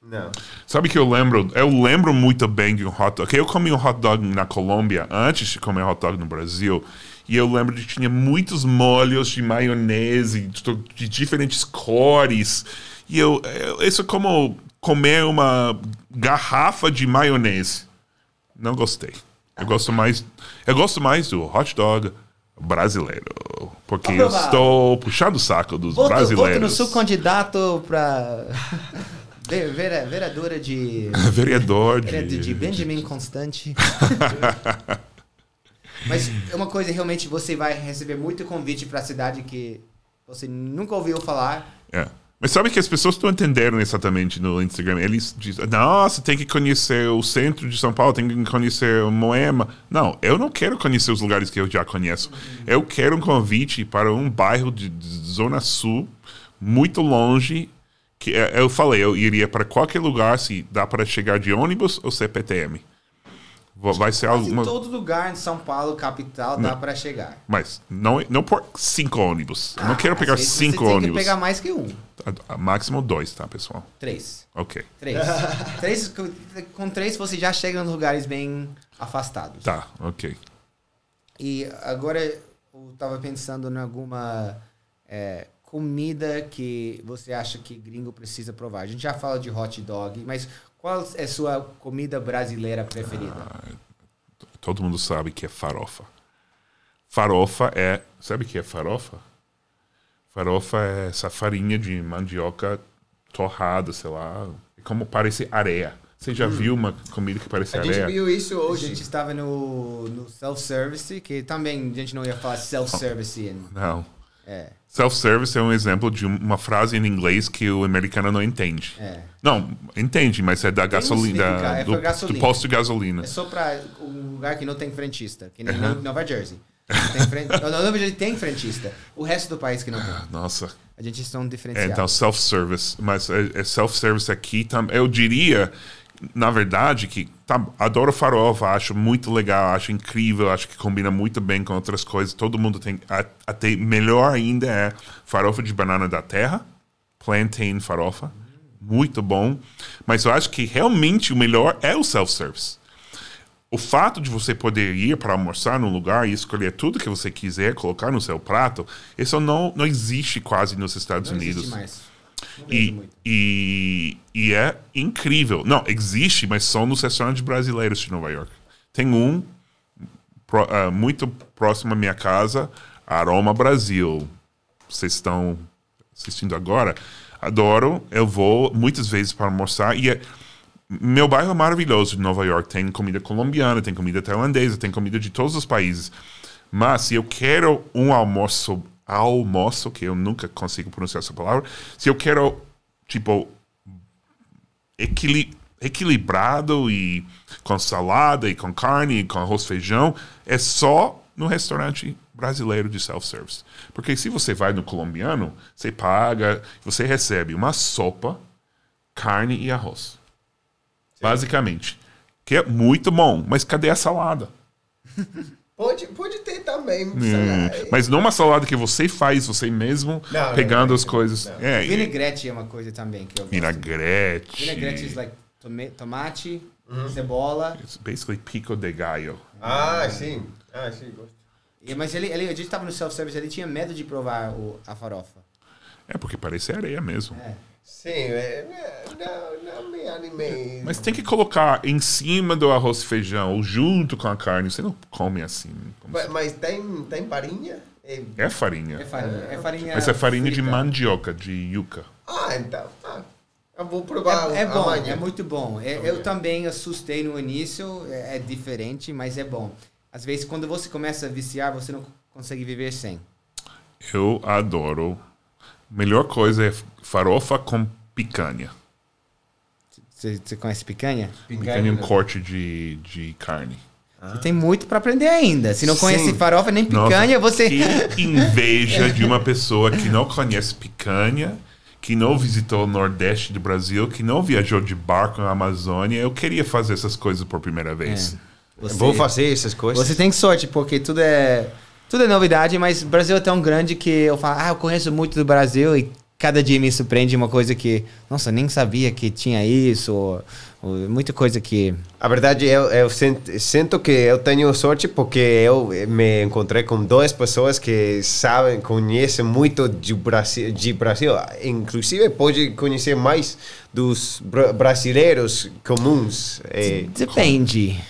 Não. Sabe que eu lembro? Eu lembro muito bem de um hot dog. que Eu comi um hot dog na Colômbia antes de comer hot dog no Brasil. E eu lembro de que tinha muitos molhos de maionese, de, de diferentes cores. E eu, eu- isso é como comer uma garrafa de maionese. Não gostei. Eu gosto mais, eu gosto mais do hot dog brasileiro, porque eu estou puxando o saco dos Voto, voto brasileiros. no seu candidato para vereadora de Vereador de, de, de Benjamin Constante. Mas é uma coisa, realmente, você vai receber muito convite para a cidade que você nunca ouviu falar. É. Mas sabe que as pessoas não entenderam exatamente no Instagram. Eles dizem, nossa, tem que conhecer o centro de São Paulo, tem que conhecer Moema. Não, eu não quero conhecer os lugares que eu já conheço. Eu quero um convite para um bairro de, de Zona Sul, muito longe. Que é- eu falei, eu iria para qualquer lugar, se dá para chegar de ônibus ou CPTM. Vai ser alguma. em todo lugar em São Paulo, capital, dá para chegar. Mas não, não por cinco ônibus. Eu não Ah, quero pegar cinco você tem ônibus. que pegar mais que um. A- a- Máximo dois, tá, pessoal? Três. Ok. Três. três com, com três você já chega nos lugares bem afastados. Tá, ok. E agora eu tava pensando em alguma é, comida que você acha que gringo precisa provar. A gente já fala de hot dog, mas qual é a sua comida brasileira preferida? Todo mundo sabe que é farofa. Farofa é. Sabe o que é farofa? Farofa é essa farinha de mandioca torrada, sei lá. É como parece areia. Você já viu uma comida que parece A gente areia? viu isso A hoje. gente estava no, no self-service, que também a gente não ia falar self-service. em- Não. É, Self-service é um exemplo de uma frase em inglês que o americano não entende. é. Não, entende, mas é da gasolina, é do, gasolina. do posto de gasolina. É só para um lugar que não tem frentista, que nem no- Nova Jersey. Tem Nova Jersey tem frentista. O resto do país que não tem. Nossa. A gente estão É, diferenciados. então, self-service. Mas é, é self-service aqui também. Eu diria, na verdade, que tá, adoro farofa, acho muito legal, acho incrível, acho que combina muito bem com outras coisas. Todo mundo tem. Até melhor ainda é farofa de banana da terra, plantain farofa. Muito bom. Mas eu acho que realmente o melhor é o self-service. O fato de você poder ir para almoçar num lugar e escolher tudo que você quiser, colocar no seu prato, isso não, não existe quase nos Estados não Unidos. existe mais. E, e, e é incrível. Não, existe, mas só nos restaurantes brasileiros de Nova York. Tem um pro- ah, muito próximo à minha casa, Aroma Brasil. Vocês estão assistindo agora? Adoro. Eu vou muitas vezes para almoçar e é- meu bairro é maravilhoso de Nova York. Tem comida colombiana, tem comida tailandesa, tem comida de todos os países. Mas se eu quero um almoço, almoço, que eu nunca consigo pronunciar essa palavra, se eu quero, tipo, equili- equilibrado e com salada e com carne e com arroz feijão, é só no restaurante brasileiro de self-service. Porque se você vai no colombiano, você paga, você recebe uma sopa, carne e arroz. Basicamente. Que é muito bom, mas cadê a salada? Pode, pode ter também. Hum, mas não uma salada que você faz você mesmo, Não, pegando não, as não, coisas. não. É, Vinagrete é uma coisa também que eu gosto. vinagrete. Vinagrete is like tomate, Uhum. cebola. It's basically pico de gallo. Ah, sim. Ah, sim, gosto. E- Mas ele, ele, a gente tava no self-service, ele tinha medo de provar o, a farofa. É, porque parece areia mesmo. É. Sim, é, é, não, não me animei. Mas tem que colocar em cima do arroz e feijão ou junto com a carne. Você não come assim. Mas, se- mas tem, tem farinha? É- É farinha. É farinha. É farinha Mas é farinha de frita. mandioca, de yuca. Ah, então. Ah, eu vou provar É, é bom, amanhã. é muito bom. É- eu também assustei no início, é, é diferente, mas é bom. Às vezes, quando você começa a viciar, você não consegue viver sem. Eu adoro. Melhor coisa é farofa com picanha. Você, conhece picanha? Picanha é um corte de, de carne. Você tem muito pra aprender ainda. Se não conhece Sim. farofa nem Nossa, picanha, você. Que inveja de uma pessoa que não conhece picanha, que não visitou o Nordeste do Brasil, que não viajou de barco na Amazônia. Eu queria fazer essas coisas por primeira vez. Você, Vou fazer essas coisas. Você tem sorte, porque tudo é. Tudo é novidade, mas o Brasil é tão grande que eu falo, ah, eu conheço muito do Brasil e cada dia me surpreende uma coisa que, nossa, nem sabia que tinha isso, ou, ou muita coisa que. A verdade, eu, eu sinto, sinto que eu tenho sorte porque eu me encontrei com duas pessoas que sabem, conhecem muito de Brasil, de Brasil. Inclusive, pode conhecer mais dos bra brasileiros comuns. É, Depende.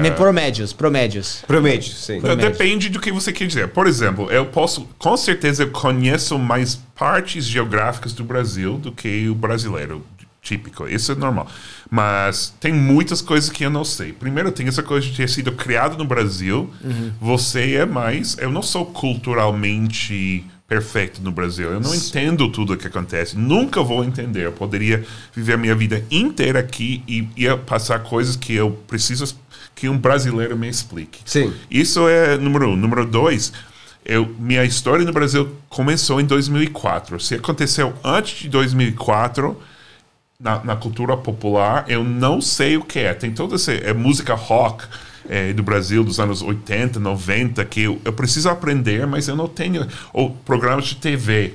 Me- Promédios, promédios. prometo, sim. Não, Depende do que você quer dizer. Por exemplo, eu posso, com certeza, eu conheço mais partes geográficas do Brasil do que o brasileiro típico. Isso é normal. Mas tem muitas coisas que eu não sei. Primeiro, tem essa coisa de ter sido criado no Brasil. Você é mais. Eu não sou culturalmente perfeito no Brasil. Eu não entendo tudo o que acontece. Nunca vou entender. Eu poderia viver a minha vida inteira aqui e ia passar coisas que eu preciso que um brasileiro me explique. Sim. Isso é número um. Número dois, eu, minha história no Brasil começou em 2004. Se aconteceu antes de 2004, na, na cultura popular, eu não sei o que é. Tem toda essa é, música rock é, do Brasil dos anos 80, 90, que eu, eu preciso aprender, mas eu não tenho. Ou programas de TV.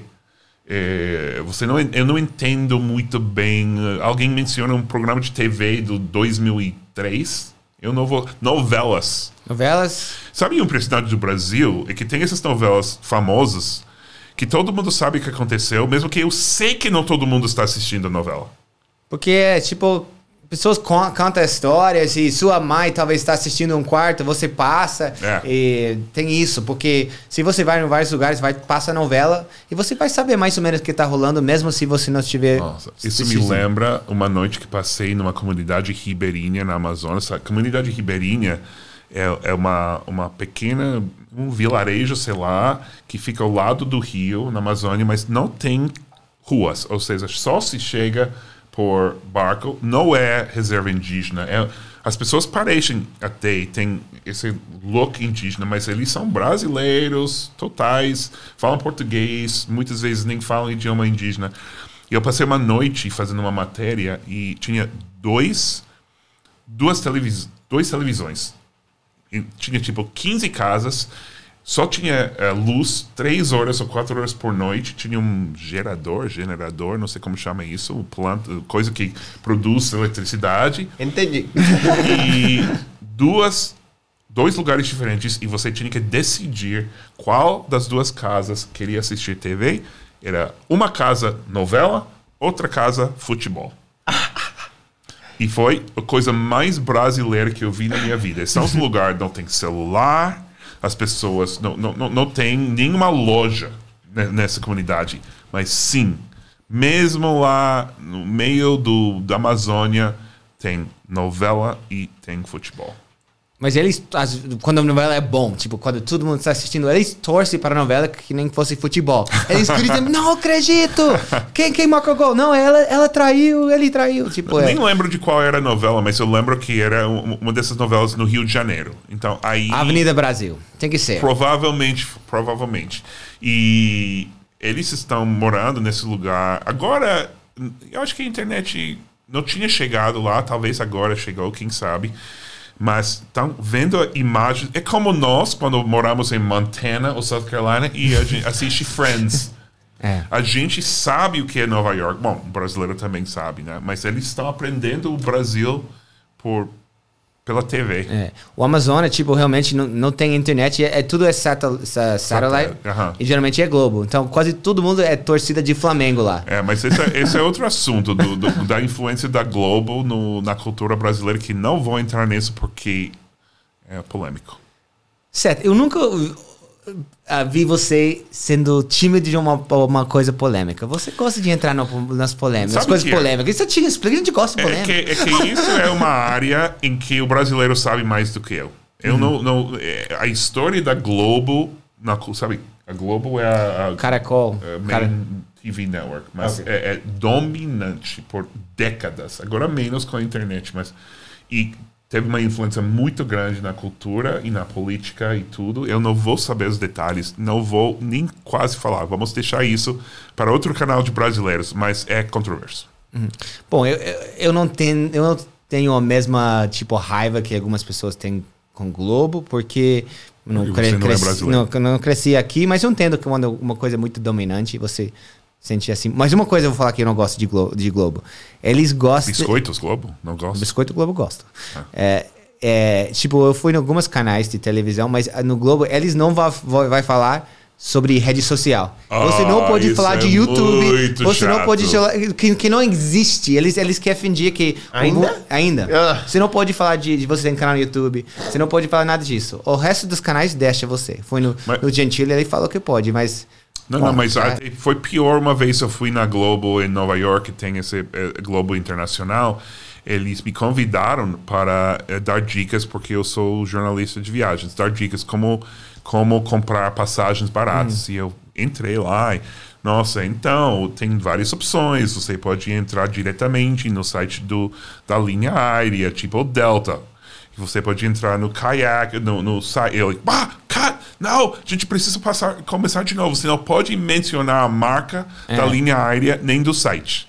É, você não, eu não entendo muito bem. eh, Alguém menciona um programa de TV do 2003. Eu não vou. Novelas. Novelas. Sabe o impressionante do Brasil? É que tem essas novelas famosas que todo mundo sabe o que aconteceu, mesmo que eu sei que não todo mundo está assistindo a novela. Porque é tipo. Pessoas con- contam histórias e sua mãe talvez está assistindo um quarto, você passa. É. E tem isso, porque se você vai em vários lugares, vai passa a novela e você vai saber mais ou menos o que está rolando, mesmo se você não estiver. Nossa, isso me lembra uma noite que passei numa comunidade ribeirinha na Amazônia. A comunidade ribeirinha é, é uma, uma pequena, um vilarejo, sei lá, que fica ao lado do rio, na Amazônia, mas não tem ruas. Ou seja, só se chega por barco. Não é reserva indígena. É, as pessoas parecem até, tem esse look indígena, mas eles são brasileiros, totais, falam português, muitas vezes nem falam idioma indígena. E eu passei uma noite fazendo uma matéria e tinha dois, duas televis, dois televisões. E tinha tipo 15 casas, só tinha eh, luz três horas ou quatro horas por noite. Tinha um gerador, generador, não sei como chama isso, planta, coisa que produz eletricidade Entendi. e duas dois lugares diferentes e você tinha que decidir qual das duas casas queria assistir TV. Era uma casa novela, outra casa futebol. E foi a coisa mais brasileira que eu vi na minha vida. São os lugares não tem celular, as pessoas não, não, não, tem nenhuma loja ne- nessa comunidade. Mas sim, mesmo lá no meio do, da Amazônia, tem novela e tem futebol. Mas eles, as- quando a novela é bom, tipo, quando todo mundo está assistindo, eles torcem para a novela que nem fosse futebol. Eles gritam, não acredito! Quem, quem marcou gol? Não, ela, ela traiu, ele traiu. Tipo, Eu é. nem lembro de qual era a novela, mas eu lembro que era um- uma dessas novelas no Rio de Janeiro. Então aí Avenida Brasil. Tem que ser. provavelmente, provavelmente. E eles estão morando nesse lugar. Agora eu acho que a internet não tinha chegado lá, talvez agora chegou, quem sabe. Mas estão vendo imagens. É como nós, quando moramos em Montana ou South Carolina e a gente assiste Friends. É. A gente sabe o que é Nova York. Bom, o brasileiro também sabe, né? Mas eles estão aprendendo o Brasil por pela TV. É. O Amazonas, tipo, realmente não, não tem internet, é, é tudo é satel, sa- satellite, e geralmente é Globo. Então quase todo mundo é torcida de Flamengo lá. É, mas esse é, esse é outro assunto do- do- da influência da Globo no- na cultura brasileira que não vou entrar nisso porque é polêmico. Certo, eu nunca vi você sendo tímido de uma, uma coisa polêmica. Você gosta de entrar no- nas polêmicas, Sabe coisas é? polêmicas. Isso te explica, a gente gosta de É polêmica. que, é que isso é uma área em que o brasileiro sabe mais do que eu. Eu não, não é, a história da Globo, na, sabe? A Globo é a, a Caracol. uh, main cara- TV network, mas Ok. é, é dominante por décadas. Agora menos com a internet, mas e teve uma influência muito grande na cultura e na política e tudo. Eu não vou saber os detalhes, não vou nem quase falar. Vamos deixar isso para outro canal de brasileiros, mas é controverso. Bom, eu, eu, não tenho, eu não tenho a mesma tipo raiva que algumas pessoas têm com o Globo, porque eu não, cre- não é cresci, brasileiro. não, não cresci aqui, mas eu entendo que quando uma coisa é muito dominante, você sente assim. Mas uma coisa eu vou falar que eu não gosto de Globo. De Globo. Eles gostam. Biscoitos Globo? Não gosto. Biscoito Globo gosta. Ah. É, é, tipo, eu fui em alguns canais de televisão, mas no Globo eles não vão vai, falar sobre rede social. você não Ah, pode falar é de YouTube. muito Você não pode chato. falar que, que não existe. Eles, eles querem fingir que. Ainda? Ainda. Ah. Você não pode falar de, de você tem canal no YouTube. Você não pode falar nada disso. O resto dos canais deixa você. Foi no, Mas- no Gentile, ele falou que pode, mas. Não, Bom, não, mas é- foi pior uma vez eu fui na Globo em Nova York, tem esse eh, Globo Internacional. Eles me convidaram para eh, dar dicas, porque eu sou jornalista de viagens, dar dicas como, como comprar passagens baratas. E eu entrei lá e, nossa, então, tem várias opções. Você pode entrar diretamente no site do, da linha aérea, tipo Delta. Você pode entrar no kayak, no, no site. Eu, bah, cut, não, a gente precisa passar, começar de novo. Você não pode mencionar a marca da linha aérea nem do site.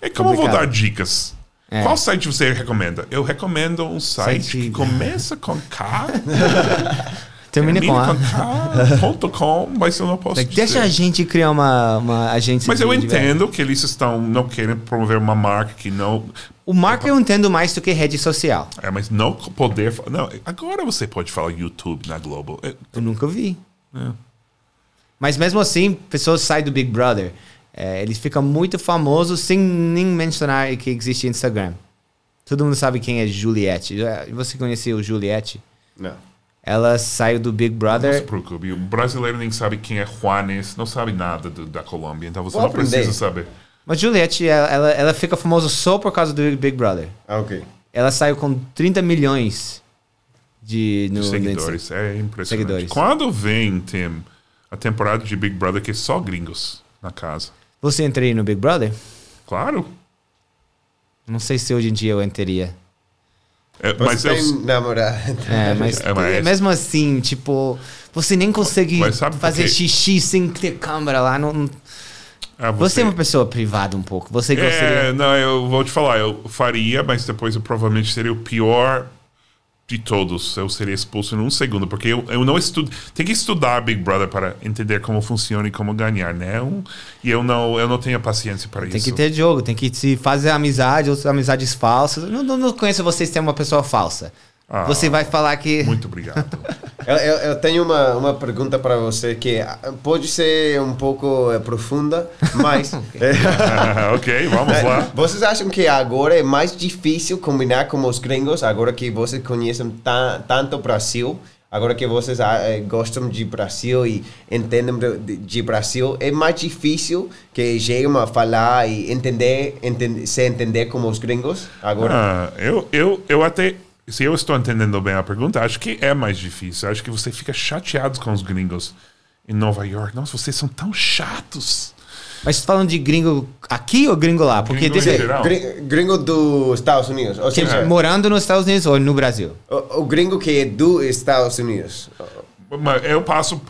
É como eu vou dar dicas. É. Qual site você recomenda? Eu recomendo um site, Site- que começa com K, Termine com a. ponto com, mas eu não posso dizer. Deixa a gente criar uma, uma agência. Mas eu entendo que eles estão, não querem promover uma marca que não. O marca eu entendo mais do que rede social. É, mas não poder. Não, agora você pode falar YouTube na Globo. É, Eu nunca vi. É. Mas mesmo assim, pessoas saem do Big Brother. É, eles ficam muito famosos sem nem mencionar que existe Instagram. Todo mundo sabe quem é Juliette. Você conheceu Juliette? Não. Ela saiu do Big Não se Brother. preocupe. O brasileiro nem sabe quem é Juanes, não sabe nada do- da Colômbia, então você Vou não aprender. precisa saber. Mas Juliette, ela, ela, ela fica famosa só por causa do Big Brother. Ah, ok. Ela saiu com 30 milhões de no, no seguidores, é impressionante. Seguidores. Quando vem, Tim, a temporada de Big Brother que é só gringos na casa? Você entraria no Big Brother? Claro. Não sei se hoje em dia eu entraria. É, Você mas eu, tem namorado. É, mas, É, mas- mesmo assim, tipo, você nem consegue fazer xixi sem ter câmera lá. Não, ah, Você é uma pessoa privada um pouco. Você É, gostaria. não, eu vou te falar, eu faria, mas depois eu provavelmente seria o pior de todos. Eu seria expulso em um segundo, porque eu, eu não estudo. Tem que estudar Big Brother para entender como funciona e como ganhar, né? Um- e eu não, eu não tenho paciência para Tem isso. que ter jogo, tem que se fazer amizade, outras amizades falsas. Não, não, não conheço vocês ser uma pessoa falsa. Ah. Você vai falar que. Muito obrigado. Eu, eu, eu tenho uma, uma pergunta para você que ah, pode ser um pouco eh, profunda, mas. ok, vamos lá. Vocês acham que agora é mais difícil combinar com os gringos, agora que vocês conhecem ta- tanto o Brasil, agora que vocês ah, eh, gostam de Brasil e entendem de, Brasil, é mais difícil que chegam a falar e entender, entender se entender como os gringos agora? Ah, eu, eu, eu até. Se eu estou entendendo bem a pergunta, acho que é mais difícil. Acho que você fica chateado com os gringos em Nova York. Nossa, vocês são tão chatos. Mas falando de gringo aqui ou gringo lá? Porque Gringo. Gri- Gringo dos Estados Unidos, ou seja, morando nos Estados Unidos ou no Brasil? o, o gringo que é dos Estados Unidos. eu passo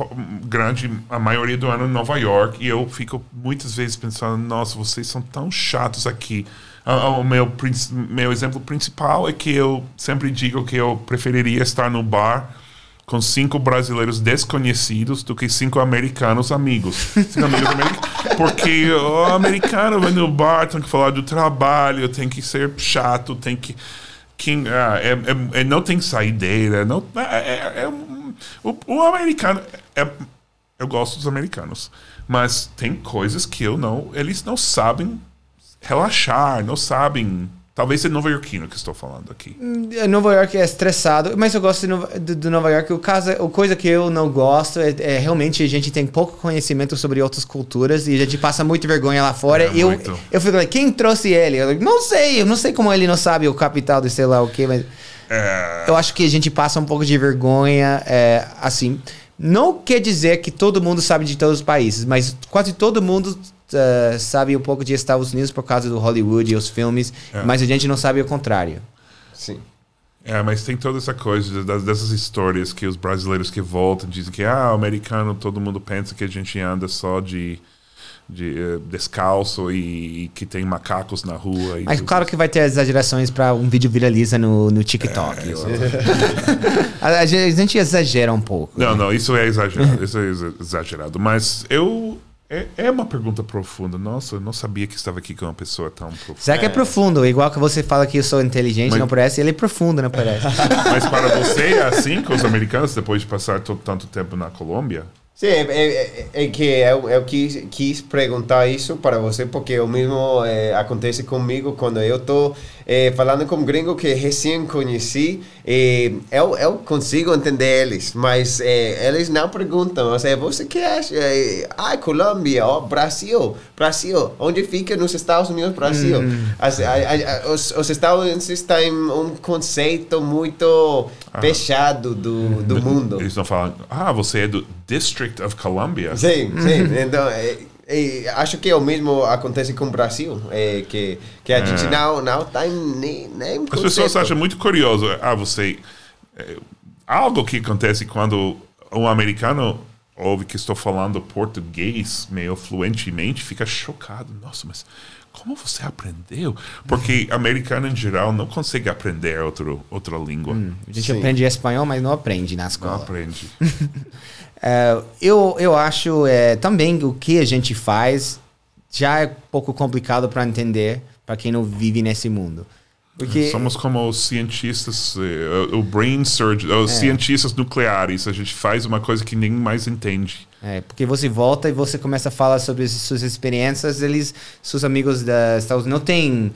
grande a maioria do ano em Nova York e eu fico muitas vezes pensando, nossa, vocês são tão chatos aqui. O meu, meu exemplo principal é que eu sempre digo que eu preferiria estar no bar com cinco brasileiros desconhecidos do que cinco americanos amigos. Cinco amigos americanos. Porque o americano vai no bar, tem que falar do trabalho, tem que ser chato, tem que. que ah, é, é, é, não tem saideira. Não, é, é, é o, o, americano. É, eu gosto dos americanos. Mas tem coisas que eu não. Eles não sabem relaxar, não sabem. Talvez seja Nova Yorkino que estou falando aqui. Hum, é, Nova York é estressado, mas eu gosto de Nova, de, de Nova York. O caso, a coisa que eu não gosto é, é, realmente a gente tem pouco conhecimento sobre outras culturas e a gente passa muito vergonha lá fora. É, eu, eu fico like, quem trouxe ele? Eu não sei, eu não sei como ele não sabe o capital de sei lá o que, mas. É... Eu acho que a gente passa um pouco de vergonha, é, assim. Não quer dizer que todo mundo sabe de todos os países, mas quase todo mundo uh, sabe um pouco de Estados Unidos por causa do Hollywood e os filmes, é. mas a gente não sabe o contrário. Sim. É, mas tem toda essa coisa das, dessas histórias que os brasileiros que voltam dizem que ah, o americano todo mundo pensa que a gente anda só de de uh, descalço e, e, que tem macacos na rua. Mas tudo. claro que vai ter exagerações para um vídeo viraliza no, no TikTok. É, a, a, gente exagera um pouco. Não, né? não, isso é exagerado, isso é exagerado. Mas eu é, é uma pergunta profunda. Nossa, eu não sabia que estava aqui com uma pessoa tão profunda. Será que é, é profundo? Igual que você fala que eu sou inteligente, Mas... não parece? Ele é profundo, não parece? Mas para você é assim com os americanos, depois de passar tanto tempo na Colômbia? Sim, é, é, é, que eu, eu quis, quis perguntar isso para você, porque o mesmo é, acontece comigo quando eu estou é, falando com um gringo que recém conheci, é, eu, eu consigo entender eles, mas é, eles não perguntam, ou seja, você que acha? ah, Colômbia, oh, Brasil, Brasil, onde fica nos Estados Unidos, Brasil? Hum. As, a, a, os, os Estados Unidos têm um conceito muito ah. fechado do, do mundo. Eles não falam, ah, você é do District of Columbia. Sim, sim. Uhum. Então, é, é, acho que é o mesmo acontece com o Brasil, é, que, que a gente é. não, não tem nem, nem As pessoas acham muito curioso. Ah, você... É, algo que acontece quando um americano ouve que estou falando português meio fluentemente, fica chocado. Nossa, mas como você aprendeu? Porque americano em geral não consegue aprender outro, outra língua. Hum, a gente Sim. aprende espanhol, mas não aprende na escola. Não aprende. é, eu, eu acho é, também o que a gente faz já é um pouco complicado para entender para quem não vive nesse mundo. Porque... Somos como os cientistas, eh, o brain surgeon, os é. cientistas nucleares. A gente faz uma coisa que ninguém mais entende. É, porque você volta e você começa a falar sobre suas experiências, eles, seus amigos da Estados Unidos não têm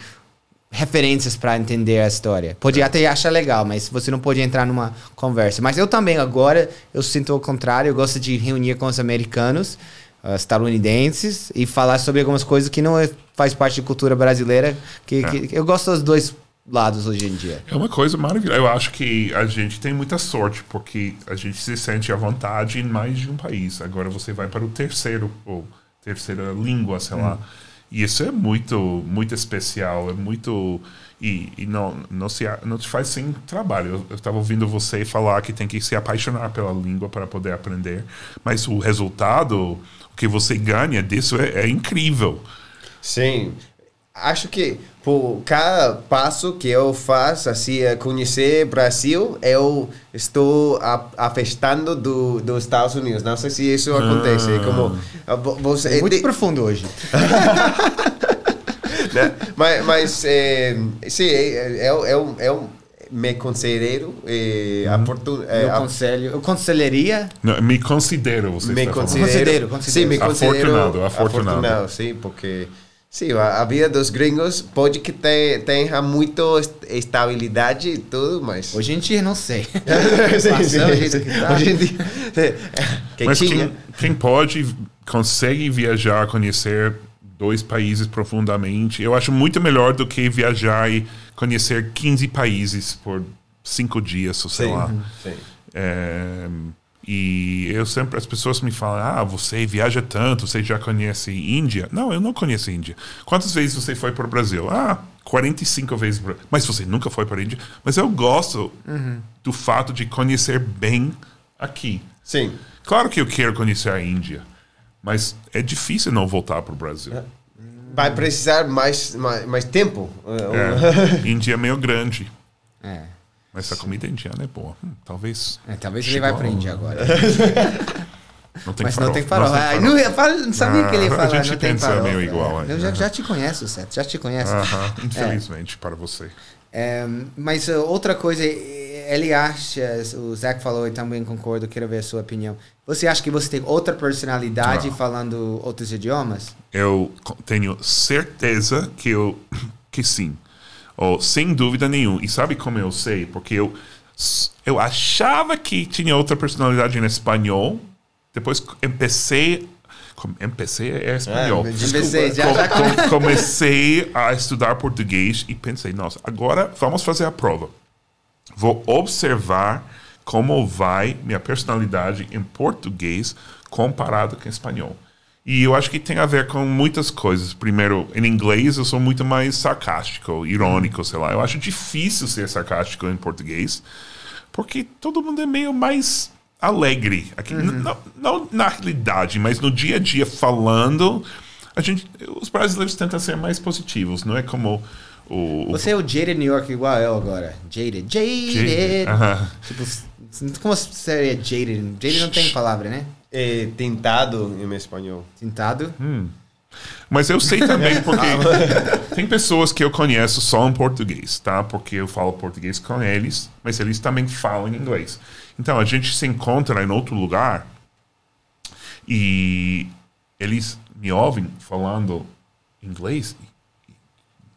referências para entender a história. Pode é. até achar legal, mas você não pode entrar numa conversa. Mas eu também agora eu sinto o contrário, eu gosto de reunir com os americanos, uh, estadunidenses e falar sobre algumas coisas que não é, faz parte da cultura brasileira, que, é. que eu gosto dos dois lados hoje em dia. É uma coisa maravilhosa. Eu acho que a gente tem muita sorte, porque a gente se sente à vontade em mais de um país. Agora você vai para o terceiro, ou terceira língua, sei hum. lá. E isso é muito, muito especial, é muito. E, e não, não, se, não te faz sem trabalho. Eu estava ouvindo você falar que tem que se apaixonar pela língua para poder aprender, mas o resultado, o que você ganha disso é, é incrível. Sim, acho que por cada passo que eu faço, assim, é conhecer Brasil, eu estou afastando do, dos Estados Unidos. Não sei se isso acontece. Ah. Como ah, você, é muito de... profundo hoje. né? Mas, mas é, sim, é, é, um, é um me considero eh, hum. oportun, eh, eu conselho eu conselheria não, me considero você me considero, considero, considero, sim me considero afortunado afortunado, afortunado sim porque Sim, a, a, vida dos gringos pode que tenha muita estabilidade e tudo, mas... Hoje em dia não sei. sim, sim. Tá. Hoje em dia... Quem mas quem, quem pode, consegue viajar, conhecer dois países profundamente, eu acho muito melhor do que viajar e conhecer 15 países por cinco dias, ou sei sim, lá. Sim. É, e eu sempre, as pessoas me falam, ah, você viaja tanto, você já conhece Índia? Não, eu não conheço Índia. Quantas vezes você foi para o Brasil? Ah, 45 vezes. Mas você nunca foi para a Índia? Mas eu gosto uhum. do fato de conhecer bem aqui. Sim. Claro que eu quero conhecer a Índia, mas é difícil não voltar para o Brasil. Vai precisar mais, mais, mais tempo. É, Índia é meio grande, É. mas a comida indiana é boa. Hum, talvez. É, talvez ele vai pra a- Índia agora. Não tem Mas farol. não tem farol. Não tem Ai, farol. não, não sabia que ele ia Ah, a falar. gente não tem farol. meio igual, Eu é. já, já te conheço, Seth. Já te conheço. Aham, infelizmente para você. É, mas uh, outra coisa, eh, ele acha, o Zach falou e também concordo, quero ver a sua opinião. Você acha que você tem outra personalidade Ah. falando outros idiomas? Eu tenho certeza que eu que sim. Ou, sem dúvida nenhuma. E sabe como eu sei? Porque eu eu achava que tinha outra personalidade em espanhol. Depois co- empecei com- empecei é espanhol. Comecei, já, já co- comecei a estudar português e pensei, nossa, agora vamos fazer a prova. Vou observar como vai minha personalidade em português comparado com espanhol. E eu acho que tem a ver com muitas coisas. Primeiro, em inglês eu sou muito mais sarcástico, irônico, sei lá. Eu acho difícil ser sarcástico em português, porque todo mundo é meio mais alegre. Aqui, N- não, não na realidade, mas no dia a dia falando, a gente, os brasileiros tentam ser mais positivos. Não é como o, Você é o Jaded New York igual eu agora. Jaded. Jaded. Jaded, aham. Tipo, s- como seria Jaded? Jaded não tem palavra, né? É tentado em espanhol. Tintado. Mas eu sei também porque tem pessoas que eu conheço só em português, tá? Porque eu falo português com eles, mas eles também falam inglês. Então a gente se encontra em outro lugar e eles me ouvem falando inglês. e,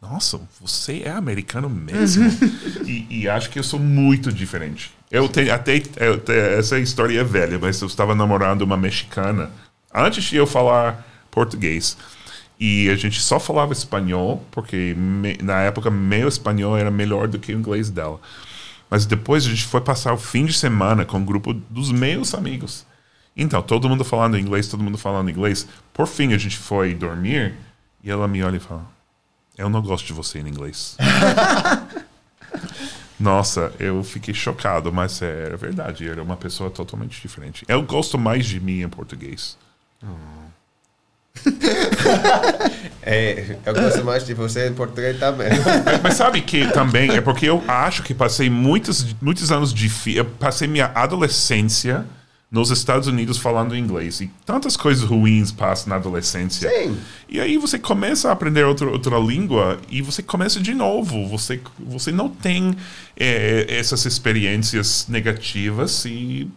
Nossa, você é americano mesmo? e, e acho que eu sou muito diferente. Eu tenho até eu te- essa história é velha, mas eu estava namorando uma mexicana antes de eu falar português. E a gente só falava espanhol, porque me- na época meu espanhol era melhor do que o inglês dela. Mas depois a gente foi passar o fim de semana com o grupo dos meus amigos. Então, todo mundo falando inglês, todo mundo falando inglês. Por fim, a gente foi dormir e ela me olha e fala: Eu não gosto de você em inglês. Nossa, eu fiquei chocado, mas era verdade. Era uma pessoa totalmente diferente. Eu gosto mais de mim em português. É, eu gosto mais de você em português também. Mas, mas sabe que também é porque eu acho que passei muitos, muitos anos de eu passei minha adolescência nos Estados Unidos falando inglês e tantas coisas ruins passam na adolescência. Sim. E aí você começa a aprender outra, outra língua e você começa de novo. Você, você não tem eh, essas experiências negativas e,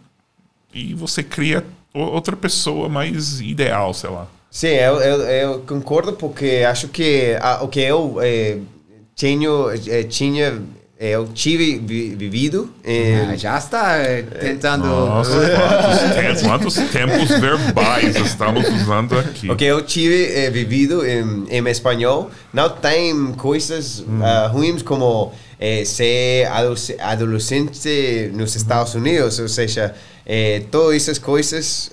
e você cria outra pessoa mais ideal, sei lá. Sim, eu, eu, eu concordo porque acho que ah, o que eu eh, tenho, eh, tinha, eu tive vi- vivido em, Ah, já está eh, tentando. Nossa, quantos, tempos, quantos tempos verbais estamos usando aqui. O que eu tive eh, vivido em, em espanhol não tem coisas ah, ruins como ser adoles- adolescente nos Estados Unidos, ou seja, todas essas coisas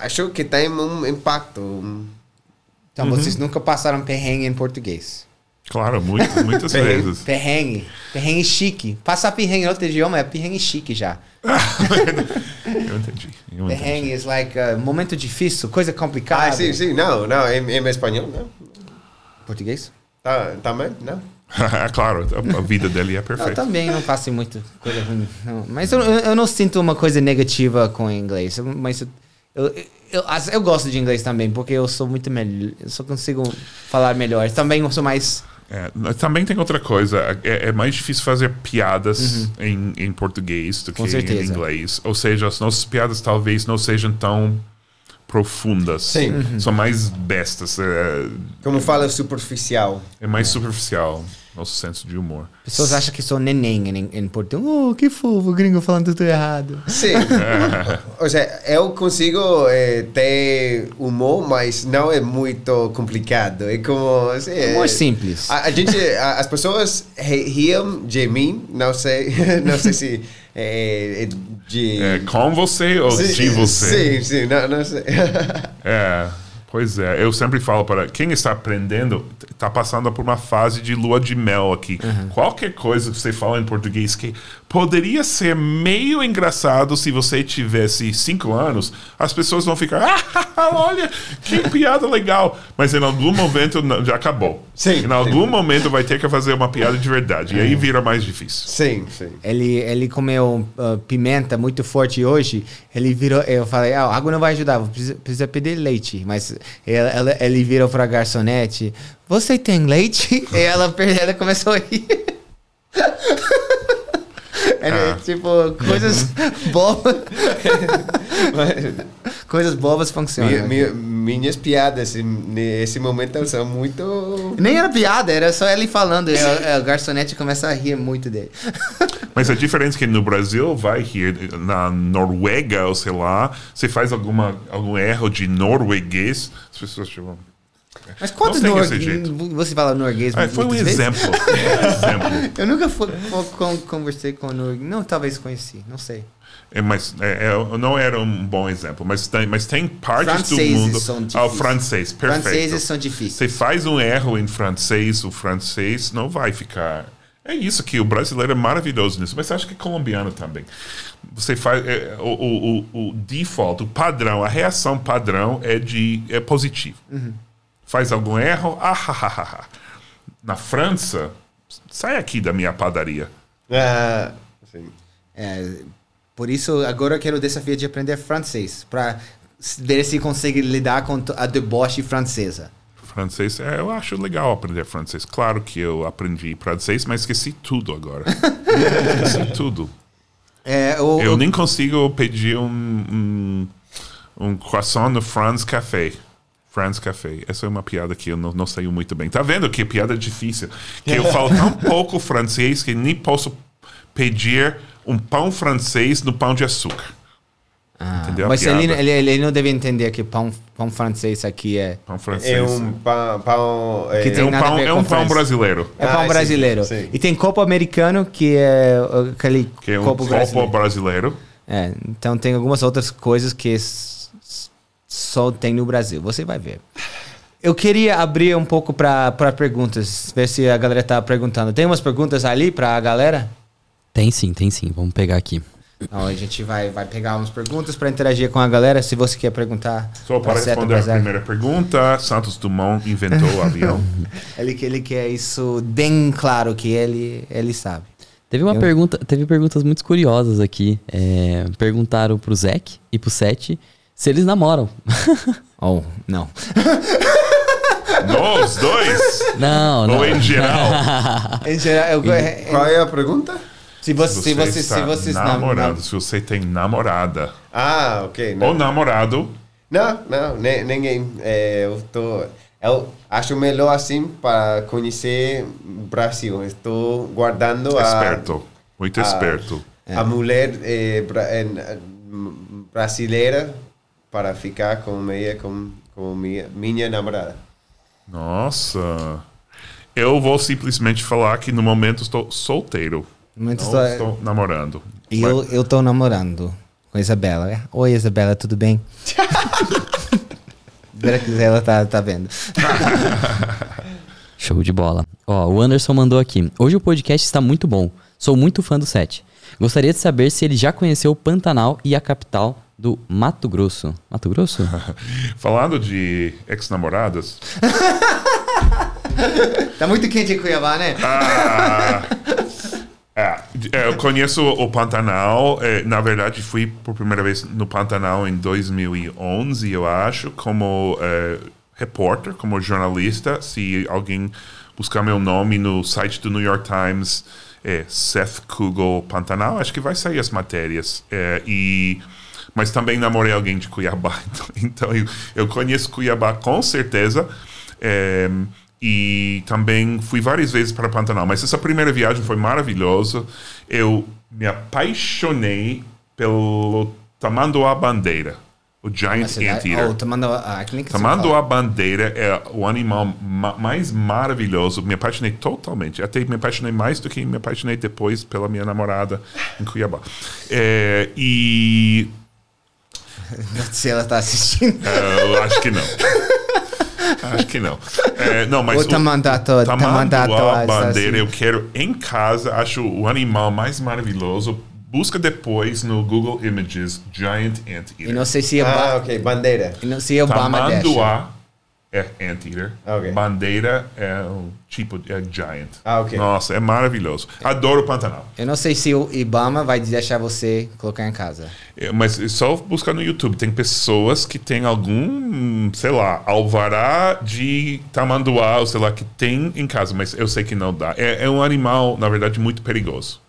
acho que tem um impacto. Então, vocês nunca passaram perrengue em português. Claro, muito, muitas Perrengue. vezes. Perrengue. Perrengue chique. Passar perrengue em outro idioma é perrengue chique já. Eu entendi. Eu entendi. Perrengue is like uh, momento difícil, coisa complicada. Ah, sim, sim, não, não, em, em espanhol, não. Português? Tá, também, não. claro, a, a vida dele é Eu perfeita. também não faço muito coisa ruim. não. Mas eu, eu, eu não sinto uma coisa negativa com inglês. Eu- Mas eu, eu, eu, eu gosto de inglês também, porque eu sou muito melhor. Eu só consigo falar melhor. Também eu sou mais. É, também tem outra coisa. É, é mais difícil fazer piadas em, em português do Uhum. Com que certeza. em inglês. Ou seja, as nossas piadas talvez não sejam tão profundas. Sim. Uhum. São mais bestas. É, Como fala superficial. é mais superficial nosso senso de humor. Pessoas acham que sou neném em, em português. Oh, que fofo, gringo falando tudo errado. Sim. Ou seja, eu consigo eh, ter humor, mas não é muito complicado. É como. Assim, Humor é- simples. A, a gente, a- as pessoas ri- riam de mim, não sei, não sei se é, é de. É, com você ou de você? Sim, sim, não, não sei. É, pois é. Eu sempre falo para quem está aprendendo, está passando por uma fase de lua de mel aqui. Qualquer coisa que você fala em português que poderia ser meio engraçado se você tivesse cinco anos. As pessoas vão ficar, ah, olha, que piada legal. Mas em algum momento já acabou. Sim, em algum sim. momento vai ter que fazer uma piada de verdade. E aí vira mais difícil. Sim, sim. Ele, ele comeu uh, pimenta muito forte hoje. Ele virou. Eu falei, ah, água não vai ajudar, precisa, precisa pedir leite. Mas ela, ela- ele virou pra garçonete: Você tem leite? e ela, ela começou a rir. Ah. Tipo, coisas bobas. coisas bobas funcionam. Mi- mi- minhas piadas nesse momento são muito. Nem era piada, era só ele falando. E a, a garçonete começa a rir muito dele. Mas a diferença é que no Brasil vai rir, na Noruega, ou sei lá, você faz alguma, algum erro de norueguês, as pessoas tipo. Mas quantos nor... Você fala norueguês Ah, foi um vezes? exemplo. exemplo. Eu nunca fui, fui- con- conversei com norueguês. Não, talvez conheci, não sei. É, mas é, é, não era um bom exemplo, mas tem, mas tem partes Franceses do mundo. são Ah, o francês, perfeito. Franceses são difíceis. Você faz um erro em francês, o francês não vai ficar. É isso que o brasileiro é maravilhoso nisso, mas acho que é colombiano também. Você faz é, o, o, o, o default, o padrão, a reação padrão é de é positivo. Uhum. Faz algum erro, ah, ha, ha, ha, ha. Na França, sai aqui da minha padaria. Ah, sim. É, por isso, agora eu quero o desafio de aprender francês. Para ver se consegue lidar com a deboche francesa. Francês, é, eu acho legal aprender francês. Claro que eu aprendi francês, mas esqueci tudo agora. esqueci tudo. É, o, Eu nem consigo pedir um, um, um croissant no France Café. France Café. Essa é uma piada que eu não, não sei muito bem. Tá vendo que piada difícil? Que eu falo tão pouco francês que nem posso pedir um pão francês no pão de açúcar. Entendeu? a mas ele, ele, ele não deve entender que pão, pão francês aqui é. Pão francês. É um pão. pão é, Que É tem um nada a pão, ver é com um pão brasileiro. É pão Ah, sim, brasileiro. sim. E tem copo americano, que é aquele Que é um copo copo brasileiro. brasileiro. É, então tem algumas outras coisas que só tem no Brasil. Você vai ver. Eu queria abrir um pouco para perguntas, ver se a galera tá perguntando. Tem umas perguntas ali para a galera? Tem sim, tem sim. Vamos pegar aqui. Não, a gente vai, vai pegar umas perguntas para interagir com a galera. Se você quer perguntar. Só para pra Zé, responder a primeira pergunta, Santos Dumont inventou o avião. Ele, que- ele quer isso bem claro que ele, ele sabe. Teve uma Eu- pergunta, teve perguntas muito curiosas aqui. É, perguntaram pro Zek e pro Sete se eles namoram. Oh, não. Nós dois? não, não. Ou em geral? Em geral, eu- é- é- Qual é a pergunta? se você, se você, está se vocês nam- namorando, nam- se você tem namorada Ah, ok. Não, ou namorado, não, não ninguém. É, eu tô. Eu acho melhor assim para conhecer o Brasil. Estou guardando a. esperto, muito a- esperto. A mulher eh, brasileira para ficar com minha, com, com minha, minha namorada. Nossa. Eu vou simplesmente falar que no momento estou solteiro. no momento Não estou- estou namorando. E eu, eu tô namorando com a Isabela. É, Oi, Isabela, tudo bem? Espera que ela tá, tá vendo. Show de bola. Ó, o Anderson mandou aqui. Hoje o podcast está muito bom. Sou muito fã do Sete. Gostaria de saber se ele já conheceu o Pantanal e a capital do Mato Grosso. Mato Grosso? Falando de ex-namoradas, Tá muito quente em Cuiabá, né? Ah, é, é, eu conheço o Pantanal. é, na verdade, fui por primeira vez no Pantanal em 2011, eu acho, como é, repórter, como jornalista. Se alguém buscar meu nome no site do New York Times, é Seth Kugel Pantanal, acho que vai sair as matérias. É, e mas também namorei alguém de Cuiabá, então, então eu, eu conheço Cuiabá com certeza. É, e também fui várias vezes para Pantanal, mas essa primeira viagem foi maravilhosa. Eu me apaixonei pelo Tamanduá Bandeira, o Giant Anteater. Oh, Tamanduá. Tamanduá. Bandeira é o animal ma- mais maravilhoso. Me apaixonei totalmente. Até me apaixonei mais do que me apaixonei depois pela minha namorada em Cuiabá. É, e Se ela tá assistindo. é, eu acho que não. Acho que não. É, não, mas O tamandato- tamandato tamanduá, assassino. bandeira, eu quero em casa. Acho o animal mais maravilhoso. Busca depois no Google Images Giant Anteater. E não sei se, Ah, Oba- ok. Bandeira. e não sei se Obama deixa. Tamanduá é Anteater. Ok. Bandeira é um tipo de é Giant. Ah, ok. Nossa, é maravilhoso. Adoro o Pantanal. Eu não sei se o Ibama vai deixar você colocar em casa. É, Mas é só buscar no YouTube. Tem pessoas que têm algum, sei lá, alvará de tamanduá, ou sei lá, que tem em casa, mas eu sei que não dá. É, é um animal, na verdade, muito perigoso.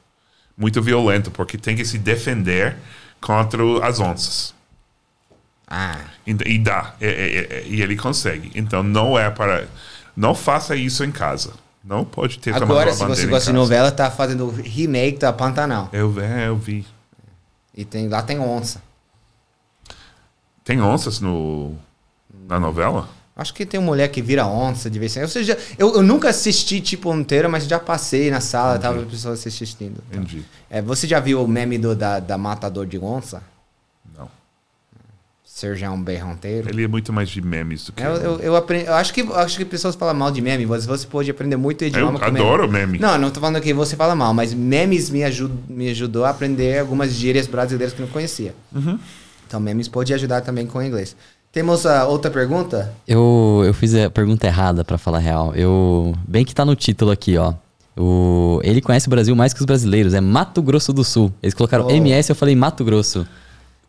Muito violento, porque tem que se defender contra as onças. Ah, E, dá. É, é, é, e ele consegue. Então não é para. Não faça isso em casa. Não pode ter agora, se você gosta de novela, tá fazendo remake da Pantanal. Eu, é, eu vi. E tem, lá tem onça. Tem onças no, na novela? Acho que tem uma mulher que vira onça de vez em quando. Ou seja, eu, eu nunca assisti tipo inteira, mas já passei na sala, tava as pessoas assistindo. Entendi. É, você já viu o meme do, da, da matador de onça? Não. Serjão Berronteiro? Ele é muito mais de memes do que. Eu, eu, eu, aprendi, eu acho que acho que pessoas falam mal de meme, mas você pode aprender muito idioma Eu com adoro meme. Não, não tô falando que você fala mal, mas memes me, ajud, me ajudou a aprender algumas gírias brasileiras que eu não conhecia. Uhum. Então, memes pode ajudar também com o inglês. Temos a outra pergunta? Eu, eu fiz a pergunta errada, pra falar a real. Eu, bem que tá no título aqui, ó. O, ele conhece o Brasil mais que os brasileiros. É Mato Grosso do Sul. Eles colocaram Oh. MS, eu falei Mato Grosso.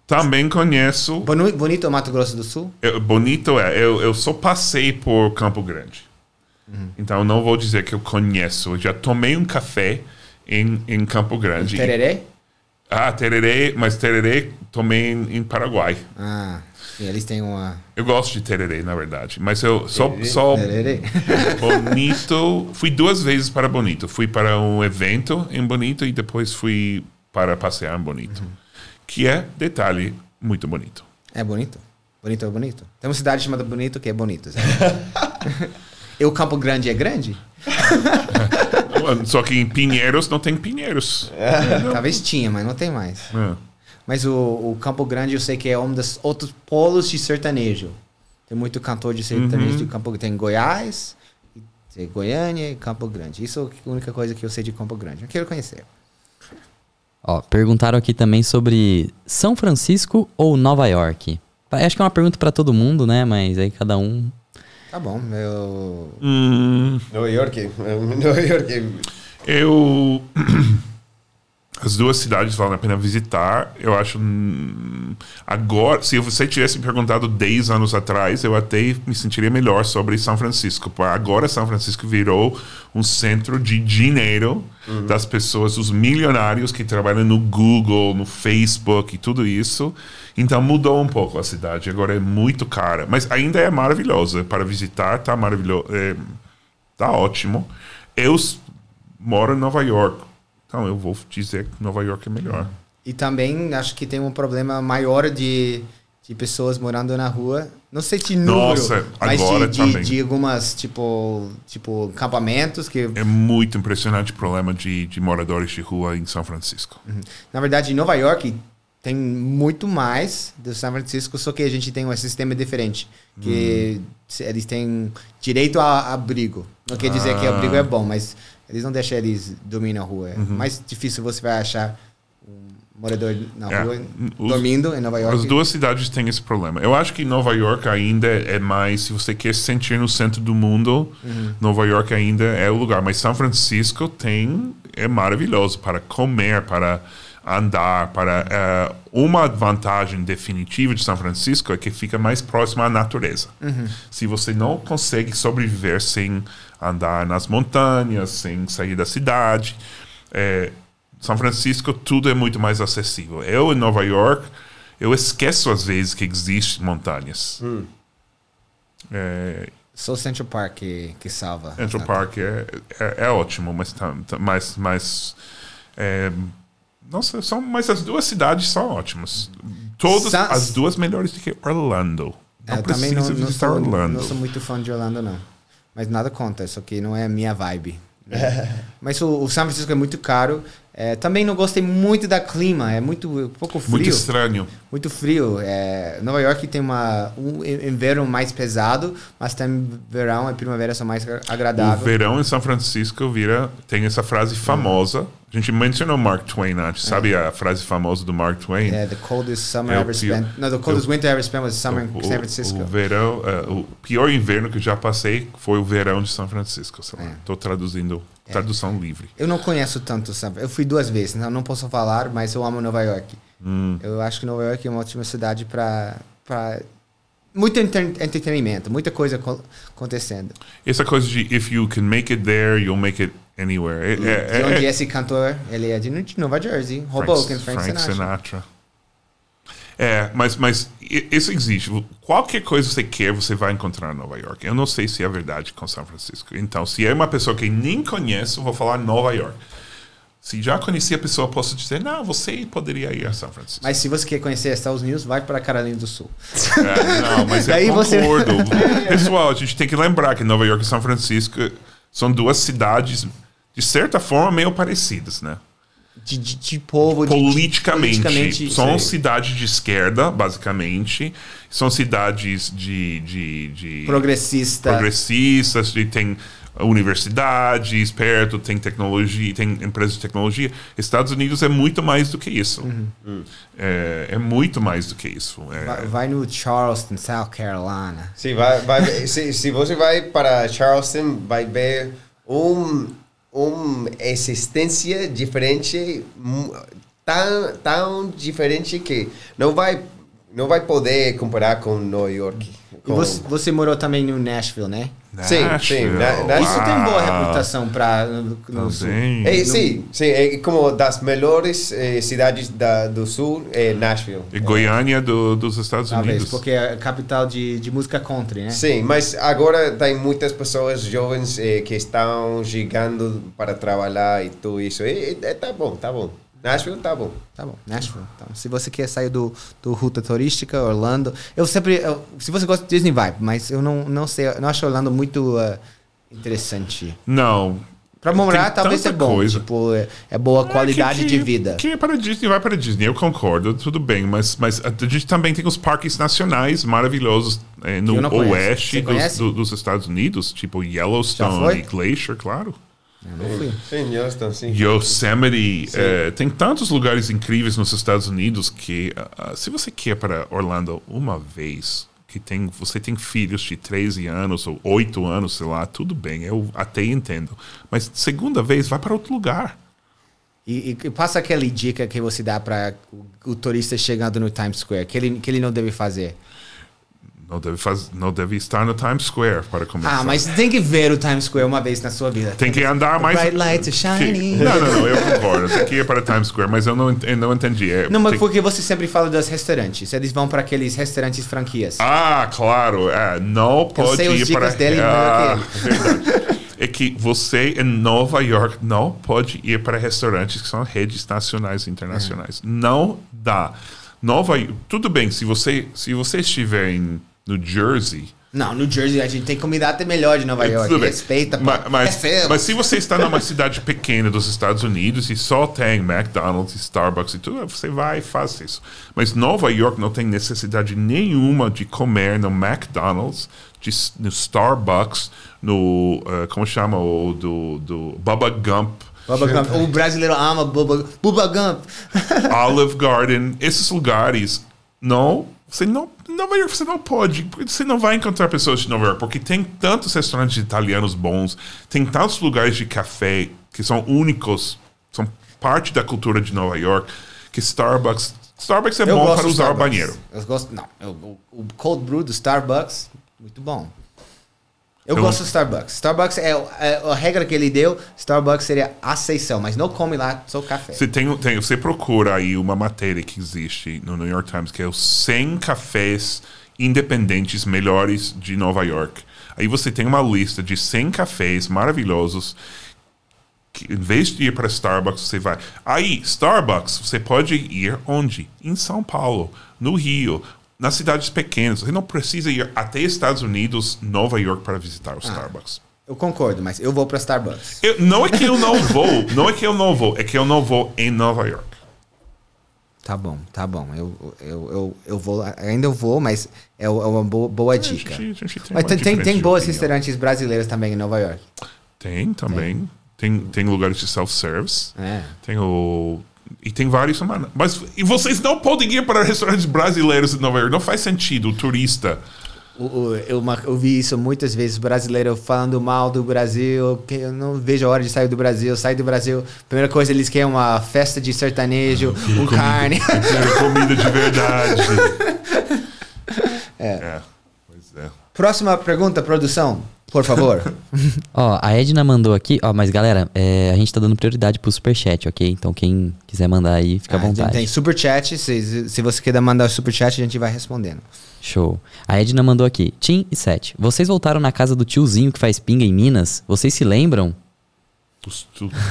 Também conheço. Bonu- Bonito Mato Grosso do Sul? eu- bonito é, eu, eu só passei por Campo Grande. Uhum. Então não vou dizer que eu conheço. Eu já tomei um café em, em Campo Grande. Tererê? Ah, tererê, mas tererê tomei em, em Paraguai. Ah, sim, eles têm uma... Eu gosto de tererê, na verdade. Mas eu só, só Tererê? Bonito. Fui duas vezes para Bonito. Fui para um evento em Bonito e depois fui para passear em Bonito. Que é, detalhe, muito bonito. É bonito. Bonito é bonito. Tem uma cidade chamada Bonito que é bonito. e o Campo Grande é grande? Só que em Pinheiros não tem Pinheiros. Talvez tinha, mas não tem mais. É. Mas o, o Campo Grande eu sei que é um dos outros polos de sertanejo. Tem muito cantor de sertanejo de Campo Tem Goiás, tem Goiânia e Campo Grande. Isso é a única coisa que eu sei de Campo Grande. Eu quero conhecer. Ó, perguntaram aqui também sobre São Francisco ou Nova York. Acho que é uma pergunta pra todo mundo, né? Mas aí cada um. Tá bom, eu... Hum, Nova York. Nova York. eu. As duas cidades valem a pena visitar. Eu acho. hum, Agora, se você tivesse me perguntado 10 anos atrás, eu até me sentiria melhor sobre São Francisco. Agora, São Francisco virou um centro de dinheiro das pessoas, os milionários que trabalham no Google, no Facebook e tudo isso. Então mudou um pouco a cidade. Agora é muito cara. Mas ainda é maravilhosa. Para visitar, tá maravilhoso. É, tá ótimo. Eu moro em Nova York. Então eu vou dizer que Nova York é melhor. E também acho que tem um problema maior de, de pessoas morando na rua. Não sei de número, Nossa, mas agora de, de, de algumas, tipo, tipo, acampamentos que... É muito impressionante o problema de, de moradores de rua em São Francisco. Na verdade, em Nova York tem muito mais do São Francisco, só que a gente tem um sistema diferente. Que se- eles têm direito a abrigo. Não quer dizer que Ah. abrigo é bom, mas eles não deixam eles dormir na rua. É mais difícil você vai achar um morador na É. rua Os- dormindo em Nova York. As duas cidades têm esse problema. Eu acho que Nova York ainda é mais, se você quer se sentir no centro do mundo, Nova York ainda é o lugar. Mas São Francisco tem é maravilhoso para comer, para andar, para eh, uma vantagem definitiva de São Francisco é que fica mais próximo à natureza. Se você não consegue sobreviver sem andar nas montanhas, sem sair da cidade, eh, São Francisco tudo é muito mais acessível. Eu em Nova York eu esqueço às vezes que existem montanhas. É, Só Central Park que, que salva. Central sabe? Park é, é, é ótimo, mas, tá- tá- mas, mas é, nossa, são, mas as duas cidades são ótimas. Todas Sa- as duas melhores do que Orlando. Não É, eu também não, não, sou, Orlando. não sou muito fã de Orlando, não. Mas nada conta, só que não é a minha vibe. Mas o, o São Francisco é muito caro. É, também não gostei muito da clima, é muito um pouco frio. Muito estranho. Muito frio. É, Nova York tem uma, um inverno mais pesado, mas também verão e primavera são mais O agradáveis. verão em São Francisco vira tem essa frase famosa. A gente mencionou Mark Twain antes. Sabe a frase famosa do Mark Twain? É, the coldest summer É o ever spent. No, the coldest winter ever spent was summer o, in San Francisco. O, verão, é, o pior inverno que eu já passei foi o verão de São Francisco. É. Tô traduzindo, tradução livre. Eu não conheço tanto São Eu fui duas vezes, então não posso falar, mas eu amo Nova York. Hum. Eu acho que Nova York é uma ótima cidade para muito entretenimento, muita coisa co- acontecendo. Essa coisa de if you can make it there, you'll make it anywhere. É, é- de é- onde é- esse cantor, ele é de Nova Jersey, Hoboken, Frank, Sinatra. É, mas, mas isso existe. Qualquer coisa que você quer, você vai encontrar em Nova York. Eu não sei se é verdade com São Francisco. Então, se é uma pessoa que nem conheço, vou falar Nova York. Se já conheci a pessoa, posso dizer, não, você poderia ir a São Francisco. Mas se você quer conhecer Estados Unidos, vai para Carolina do Sul. É, não, mas Daí eu você- concordo. Pessoal, a gente tem que lembrar que Nova York e São Francisco são duas cidades, de certa forma, meio parecidas, né? De, de, de povo, de- de- politicamente, politicamente, são cidades de esquerda, basicamente. São cidades de, de, de progressista. progressistas, de, tem universidades perto, tem tecnologia, tem empresas de tecnologia. Estados Unidos é muito mais do que isso. É, é muito mais do que isso. É, Vai, vai no Charleston, South Carolina. Sim, vai, vai, se, se você vai para Charleston, vai ver um, uma existência diferente, tão, tão diferente que não vai, não vai poder comparar com Nova York. E Com- você, você morou também no Nashville, né? Sim, sim, Nashville, na- na- Isso tem boa uau. reputação para no, no sul. Também. É, sim, sim, é como das melhores eh, cidades da, do sul é Nashville. E Goiânia do- dos Estados Talvez, Unidos. porque é a capital de, de música country, né? Sim, mas agora tem muitas pessoas jovens eh, que estão chegando para trabalhar e tudo isso. E, e, tá bom, tá bom. Nashville tá bom. Tá bom, Nashville. Então, se você quer sair do, do ruta turística, Orlando. Eu sempre. eu- se você gosta de Disney, vai. Mas eu não, não sei. Eu não acho Orlando muito ah, interessante. Não. Pra morar, Tem talvez é tanta bom. coisa. Tipo, é, é boa qualidade que- de vida. Quem é para Disney vai para Disney, eu concordo, tudo bem, mas, mas a gente também tem os parques nacionais maravilhosos eh, eu no oeste dos, do- dos Estados Unidos, tipo Yellowstone e Glacier, claro. Yosemite, eh, tem tantos lugares incríveis nos Estados Unidos que ah, se você quer para Orlando uma vez, que tem, você tem filhos de 13 anos ou 8 anos, sei lá, tudo bem, eu até entendo. Mas segunda vez, vai para outro lugar. E, e- e passa aquela dica que você dá para o, o turista chegando no Times Square, que ele, que ele não deve fazer. Não deve, faz, não deve estar no Times Square para começar. Ah, mas tem que ver o Times Square uma vez na sua vida. Tem que andar mais. bright lights shining. Não, não, não, eu concordo. Tem que ir para Times Square, mas eu não, eu não entendi. É, Não, mas tem- porque você sempre fala dos restaurantes. Eles vão para aqueles restaurantes franquias. Ah, claro. É, não pode sei os ir dicas para. dele ah, verdade. É que você em Nova York não pode ir para restaurantes que são redes nacionais e internacionais. Não dá. Nova tudo bem se você se você estiver em New Jersey Não, no Jersey a gente tem comida até melhor de Nova É, York. Respeita, pô. Ma- mas, é feio. mas se você está numa cidade pequena dos Estados Unidos e só tem McDonald's, Starbucks e tudo, você vai e faz isso. Mas Nova York não tem necessidade nenhuma de comer no McDonald's, de, no Starbucks, no. eh, como chama? O do, do Bubba Gump. Bubba Gump. O brasileiro ama Bubba, Bubba Gump. Olive Garden, esses lugares, não, você não, Nova York você não pode, porque você não vai encontrar pessoas de Nova York, porque tem tantos restaurantes italianos bons, tem tantos lugares de café que são únicos, são parte da cultura de Nova York, que Starbucks, Starbucks é Eu bom para usar o Starbucks. banheiro. Eu gosto. Não, eu- o, o cold brew do Starbucks, muito bom. Eu Eu- gosto do Starbucks. Starbucks é, é a regra que ele deu. Starbucks seria a exceção, mas não come lá só café. Você, tem, tem, você procura aí uma matéria que existe no New York Times, que é os 100 cafés independentes melhores de Nova York. Aí você tem uma lista de 100 cafés maravilhosos que, em vez de ir para Starbucks, você vai. Aí, Starbucks, você pode ir onde? Em São Paulo, no Rio, nas cidades pequenas. Você não precisa ir até Estados Unidos, Nova York, para visitar o Starbucks. Eu concordo, mas eu vou pra Starbucks. Eu- não é que eu não vou, não é que eu não vou, é que eu não vou em Nova York. Tá bom, tá bom. Eu, eu, eu, eu vou, ainda eu vou, mas é é uma boa, boa dica. A gente- a gente tem Mas tem, tem, tem boas restaurantes brasileiros também em Nova York. Tem também. Tem, tem lugares de self-service. É. Tem o. E tem vários. mano. Mas e vocês não podem ir para restaurantes brasileiros em Nova York. Não faz sentido, turista. Eu, eu vi isso muitas vezes, brasileiro falando mal do Brasil, que eu não vejo a hora de sair do Brasil, sair do Brasil, primeira coisa eles querem uma festa de sertanejo, um carne. Eu quero comida de verdade. é. Pois é. Próxima pergunta, produção, por favor. Ó, a Edna mandou aqui, ó, mas galera, é, a gente tá dando prioridade pro superchat, ok? Então quem quiser mandar aí, fica à Ah, tem- vontade. Tem superchat, se, se você quiser mandar superchat, a gente vai respondendo. Show. A Edna mandou aqui. Tim e Sete, vocês voltaram na casa do tiozinho que faz pinga em Minas? Vocês se lembram?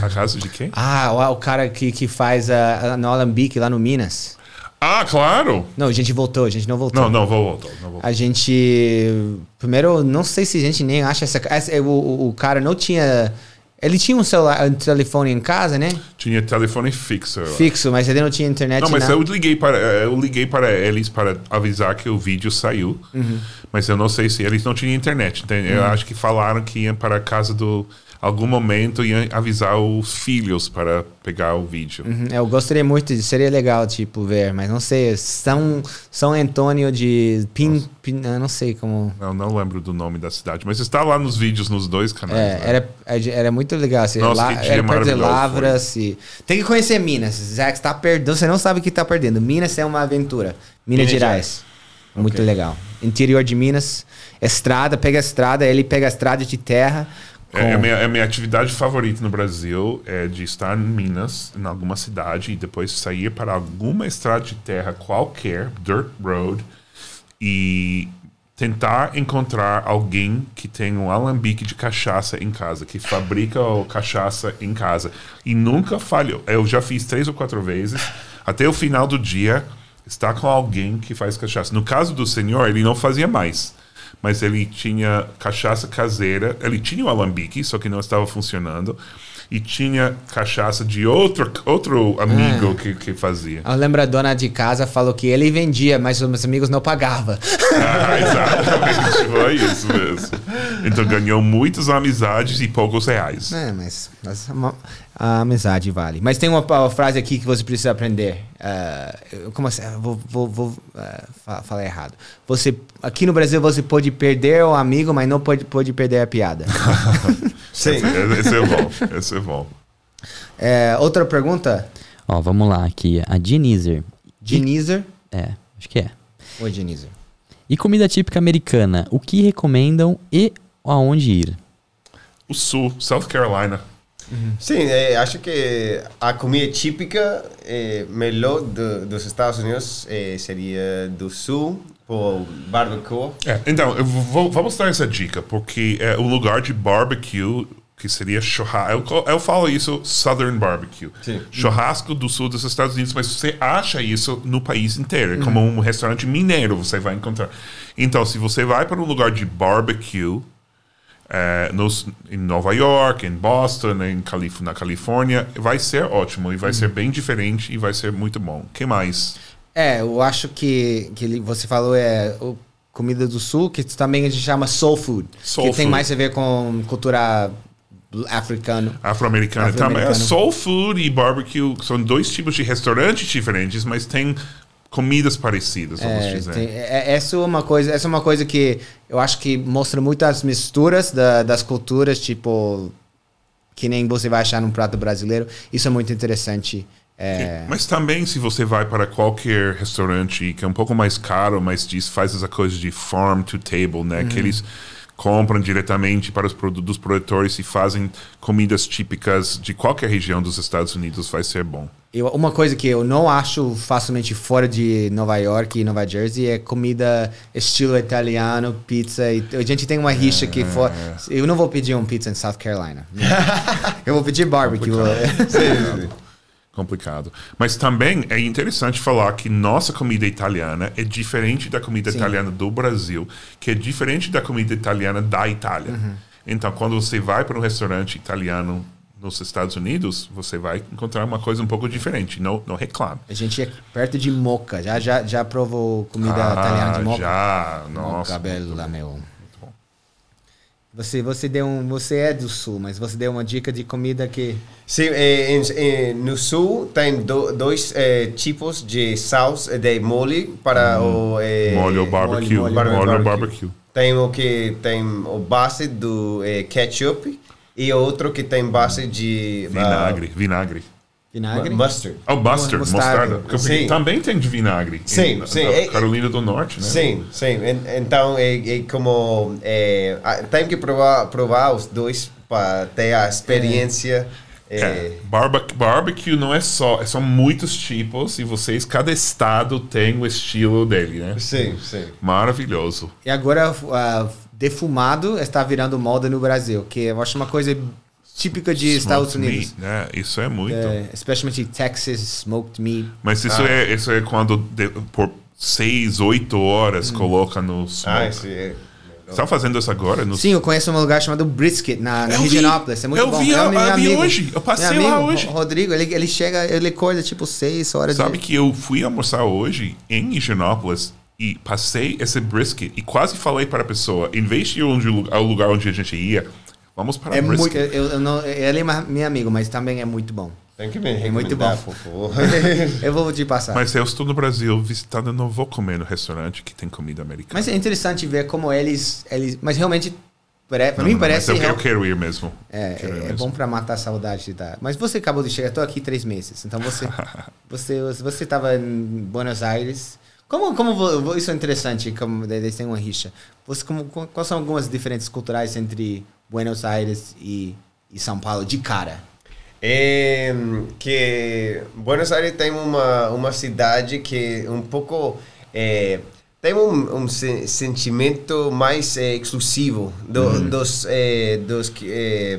A casa de quem? Ah, o, o cara que, que faz a, a, no Alambique lá no Minas. Ah, claro! Não, a gente voltou, a gente não voltou. Não, não vou voltar. Não vou. A gente. Primeiro, não sei se a gente nem acha essa. essa o, o, o cara não tinha. Ele tinha um celular, um telefone em casa, né? Tinha telefone fixo. Fixo, mas ele não tinha internet. Não, mas nada. eu liguei para eu liguei para eles para avisar que o vídeo saiu. Uhum. Mas eu não sei se eles não tinham internet. Então, Eu acho que falaram que iam para a casa do algum momento e avisar os filhos para pegar o vídeo. Uhum, Eu gostaria muito, de- seria legal, tipo, ver, mas não sei. São, São Antônio de Pin, Pin. Eu não sei como. Não, não lembro do nome da cidade, mas está lá nos vídeos nos dois canais. É, né? era, era muito legal. Assim, Nossa, lá, que dia era perto de maravilhoso Lavras. E... Tem que conhecer Minas. Zack, tá perdendo. Você não sabe o que tá perdendo. Minas é uma aventura. Minas, Minas Gerais. Muito legal. Interior de Minas. Estrada, pega a estrada, ele pega a estrada de terra. É, a, minha, a minha atividade favorita no Brasil é de estar em Minas, em alguma cidade, e depois sair para alguma estrada de terra qualquer, dirt road, e tentar encontrar alguém que tem um alambique de cachaça em casa, que fabrica o cachaça em casa. E nunca falhou. Eu já fiz três ou quatro vezes. Até o final do dia, está com alguém que faz cachaça. No caso do senhor, ele não fazia mais mas ele tinha cachaça caseira, ele tinha o alambique, só que não estava funcionando, e tinha cachaça de outro, outro amigo que, que fazia. Eu lembro a dona de casa falou que ele vendia, mas os meus amigos não pagavam. Ah, exatamente, foi isso mesmo. Então ganhou muitas amizades e poucos reais. É, mas, mas a, amizade vale. Mas tem uma, pa- frase aqui que você precisa aprender. Ah, eu- como assim? Eu Vou, vou, vou ah, fa- falar errado. Você, aqui no Brasil você pode perder o amigo, mas não pode, pode perder a piada. Sim. Esse, esse é bom, esse é bom. É, outra pergunta? Ó, vamos lá aqui. A Dinizer. Dinizer. É, acho que é. Oi, Dinizer. E comida típica americana, o que recomendam e aonde ir? O Sul, South Carolina. Sim, eh, acho que a comida típica eh, melhor do, dos Estados Unidos eh, seria do Sul, por barbecue. É, então, eu vou, vamos dar essa dica, porque é o lugar de barbecue, que seria churrasco. Eu, eu falo isso Southern Barbecue. Sim. Churrasco do sul dos Estados Unidos, mas você acha isso no país inteiro. É como um restaurante mineiro você vai encontrar. Então, se você vai para um lugar de barbecue, é, nos, em Nova York, em Boston, em Calif na Califórnia, vai ser ótimo e vai ser bem diferente e vai ser muito bom. que mais? É, eu acho que, que ele- você falou é o comida do sul, que também a gente chama soul food. Soul que tem food. mais a ver com cultura africana. Afro-americana também. Afro-americano. Soul food e barbecue são dois tipos de restaurantes diferentes, mas tem comidas parecidas, vamos É, dizer. tem- é- essa é uma coisa, essa é uma coisa que eu acho que mostra muito as misturas da- das culturas, tipo que nem você vai achar num prato brasileiro. Isso é muito interessante. É, Mas também, se você vai para qualquer restaurante que é um pouco mais caro, mas diz, faz essa coisa de farm to table, né? Uhum. Que eles compram diretamente para os produ- dos produtores e fazem comidas típicas de qualquer região dos Estados Unidos, vai ser bom. eu- uma coisa que eu não acho facilmente fora de Nova York e Nova Jersey é comida estilo italiano, pizza. E, a gente tem uma rixa aqui fora. Eu não vou pedir um pizza em South Carolina. eu vou pedir barbecue. Complicado. Mas também é interessante falar que nossa comida italiana é diferente da comida Sim. italiana do Brasil, que é diferente da comida italiana da Itália. Então, quando você vai para um restaurante italiano nos Estados Unidos, você vai encontrar uma coisa um pouco diferente. Não, não reclame. A gente é perto de Moca. Já, já, já provou comida Ah, italiana de Moca? Já, Moca, nossa. bela, meu. Você, você deu um, você é do sul, mas você deu uma dica de comida que Sim, eh, em- eh, no sul tem do- dois eh, tipos de salsa de molho para o eh, Molho barbecue. molho Molho, barbecue. barbecue. Tem o que tem o base do ketchup e outro que tem base de ah, Vinagre, vinagre. Vinagre. mu- mustard. Oh, mustard, Mostarda. mostarda. Sim. Também tem de vinagre. Sim, em, sim. na É- Carolina do Norte, né? Sim, sim. En- Então é, é como é, tem que provar provar os dois para ter a experiência. É, eh, barbe- barbecue não é só, é são muitos tipos e vocês, cada estado tem o estilo dele, né? Sim, sim. Maravilhoso. E agora ah, defumado está virando moda no Brasil, que eu acho uma coisa típica de Estados Smoked Unidos. meat, né? Isso é muito. É, especialmente Texas smoked meat. Mas isso, Ah. é, isso é quando de- por seis, oito horas coloca no smoke. Ah, é. Estão fazendo isso agora? No Sim, eu conheço um lugar chamado Brisket na, na Eu vi. Regionópolis. É muito Eu bom. vi, é um eu- meu eu vi amigo. hoje. Eu passei Meu lá amigo, hoje. o Rodrigo, ele, ele chega, ele acorda tipo 6 horas Sabe de... que eu fui almoçar hoje em Higienópolis e passei esse brisket e quase falei para a pessoa, em vez de ir onde, ao lugar onde a gente ia, vamos para É o muito, brisket. eu, eu não, ele é meu amigo, mas também é muito bom. Tem que me É muito bom. por favor. Eu vou te passar. Mas, Mas eu estou no Brasil visitando, eu não vou comer no restaurante que tem comida americana. é interessante ver como eles, eles mas realmente para mim não, parece mas eu, real- eu quero ir mesmo. é, Quero ir é, é mesmo. bom para matar a saudade da. Mas você acabou de chegar, tô aqui três meses, então você você você estava em Buenos Aires. Como como isso é interessante, como eles têm uma rixa. Você como qu- quais são algumas diferenças culturais entre Buenos Aires e, e São Paulo de cara? É, que Buenos Aires tem uma, uma cidade que um pouco é, tem um, um se- sentimento mais é, exclusivo do, dos é, dos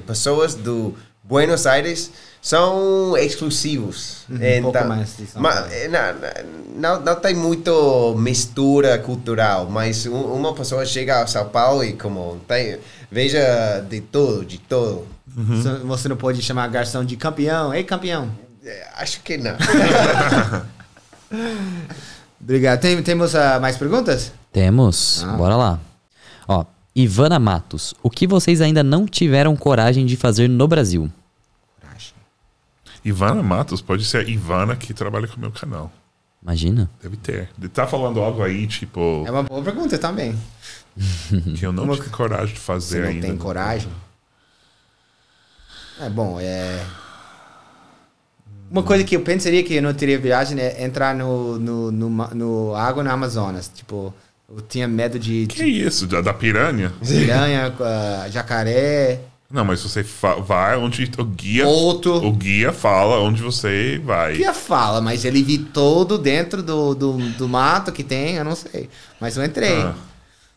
pessoas do Buenos Aires são exclusivos Uhum, um pouco mais de São ma- Paulo. na- na- não, não tem muito mistura cultural mas um- uma pessoa chega a São Paulo e como tem veja de tudo de tudo Você- Você não pode chamar garçom de campeão. Ei, campeão. É, acho que não Obrigado. Tem- temos ah, mais perguntas? Temos. Ah. Bora lá. Ó, Ivana Matos. O que vocês ainda não tiveram coragem de fazer no Brasil? Ivana Matos, pode ser a Ivana que trabalha com o meu canal. Imagina. Deve ter. Tá falando algo aí, tipo, É uma boa pergunta também. que eu não Uma- tive coragem de Você fazer não ainda. tem coragem? É bom, é. Uma coisa que eu pensaria que eu não teria viagem é entrar no, no, no, no água no Amazonas. Tipo, eu tinha medo de, Que de isso? Da, da piranha? piranha, ah, jacaré, Não, mas você vai onde o guia. outro. O guia fala onde você vai. Guia fala, mas ele vi todo dentro do, do, do mato que tem, eu não sei. Mas eu entrei. O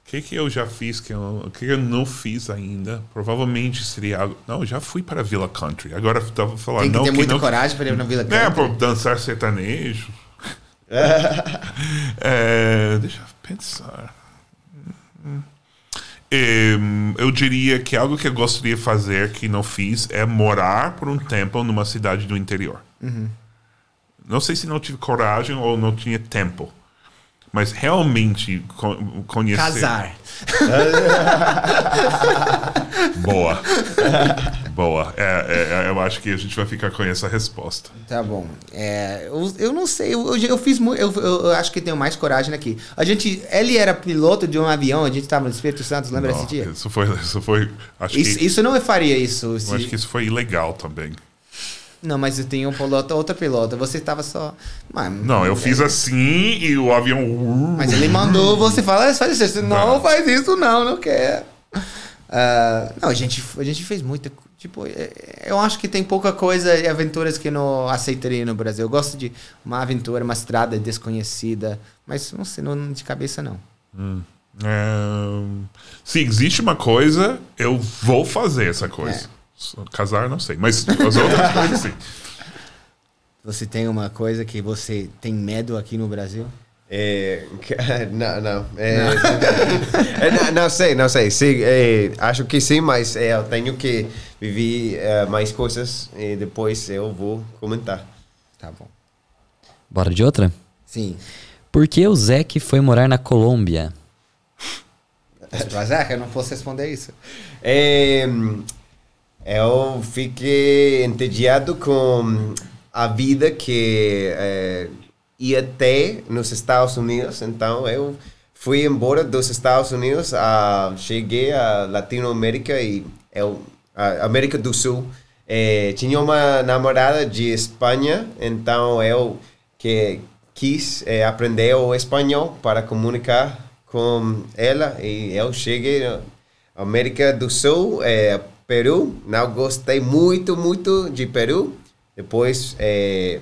que, que eu já fiz que eu, que eu não fiz ainda? Provavelmente seria algo. Não, eu já fui para Villa Country. Agora eu tava falando. Tem que não, ter muita não, coragem para ir na Vila É, Country. para dançar sertanejo. É, deixa eu pensar. Em, eu diria que algo que eu gostaria de fazer que não fiz é morar por um tempo numa cidade do interior. Não sei se não tive coragem ou não tinha tempo. Mas realmente co- conhecer. Casar. Boa. Boa. É, é, é, eu acho que a gente vai ficar com essa resposta. Tá bom. É, eu, eu não sei, eu, eu, eu fiz muito. Eu, eu, acho que tenho mais coragem aqui. A gente. Ele era piloto de um avião, a gente tava no Espírito Santo, lembra Não, esse dia? Isso foi. Isso foi acho, Isso, que, isso não faria isso. se- eu acho que isso foi ilegal também. Não, mas eu tenho um piloto, outra pilota. Você tava só. Mano, Não, eu fiz assim e o avião. Mas ele mandou você falar, faz isso. Não, Não. faz isso, não, não quer. Ah, não, a gente, a gente fez muita. Tipo, é- eu acho que tem pouca coisa e aventuras que eu não aceitaria no Brasil. Eu gosto de uma aventura, uma estrada desconhecida. Mas não sei, não, de cabeça não. É, se existe uma coisa, eu vou fazer essa coisa. Casar, não sei. Mas as outras coisas, sim. Você tem uma coisa que você tem medo aqui no Brasil? É, não, não. É, é, não, não sei, não sei. Sim, é, acho que sim, mas é, eu tenho que viver é, mais coisas e depois eu vou comentar. Tá bom. Bora de outra? Sim. Por que o Zeke foi morar na Colômbia? Mas é, eu não posso responder isso. É, eu fiquei entediado com a vida que é, ia ter nos Estados Unidos, então eu fui embora dos Estados Unidos, a, cheguei a Latinoamérica e eu, a América do Sul. É, tinha uma namorada de Espanha, então eu que quis é, aprender o espanhol para comunicar com ela e eu cheguei na América do Sul, é, Peru. Não gostei muito, muito de Peru. Depois é,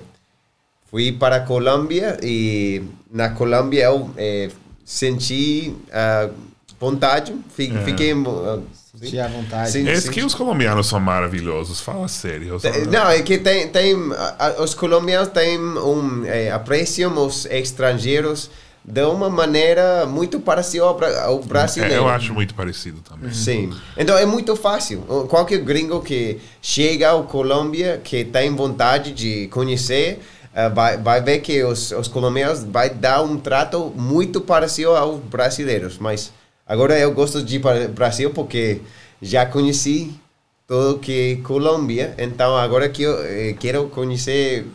fui para a Colômbia e na Colômbia eu é, senti a vontade, fiquei, fiquei uh, Sentir à vontade. Sim. É que os colombianos são maravilhosos, fala sério. Não, é que tem, tem a- a- os colombianos têm um é, apreciam os estrangeiros de uma maneira muito parecida ao, bra- ao É, brasileiro. eu acho muito parecido também. Sim. Então é muito fácil. Qualquer gringo que chega ao Colômbia, que tem vontade de conhecer, eh, vai, vai ver que os, os colombianos vai dar um trato muito parecido aos brasileiros. Mas agora eu gosto de ir para o Brasil porque já conheci tudo que é Colômbia. Então agora que eu eh, quero conhecer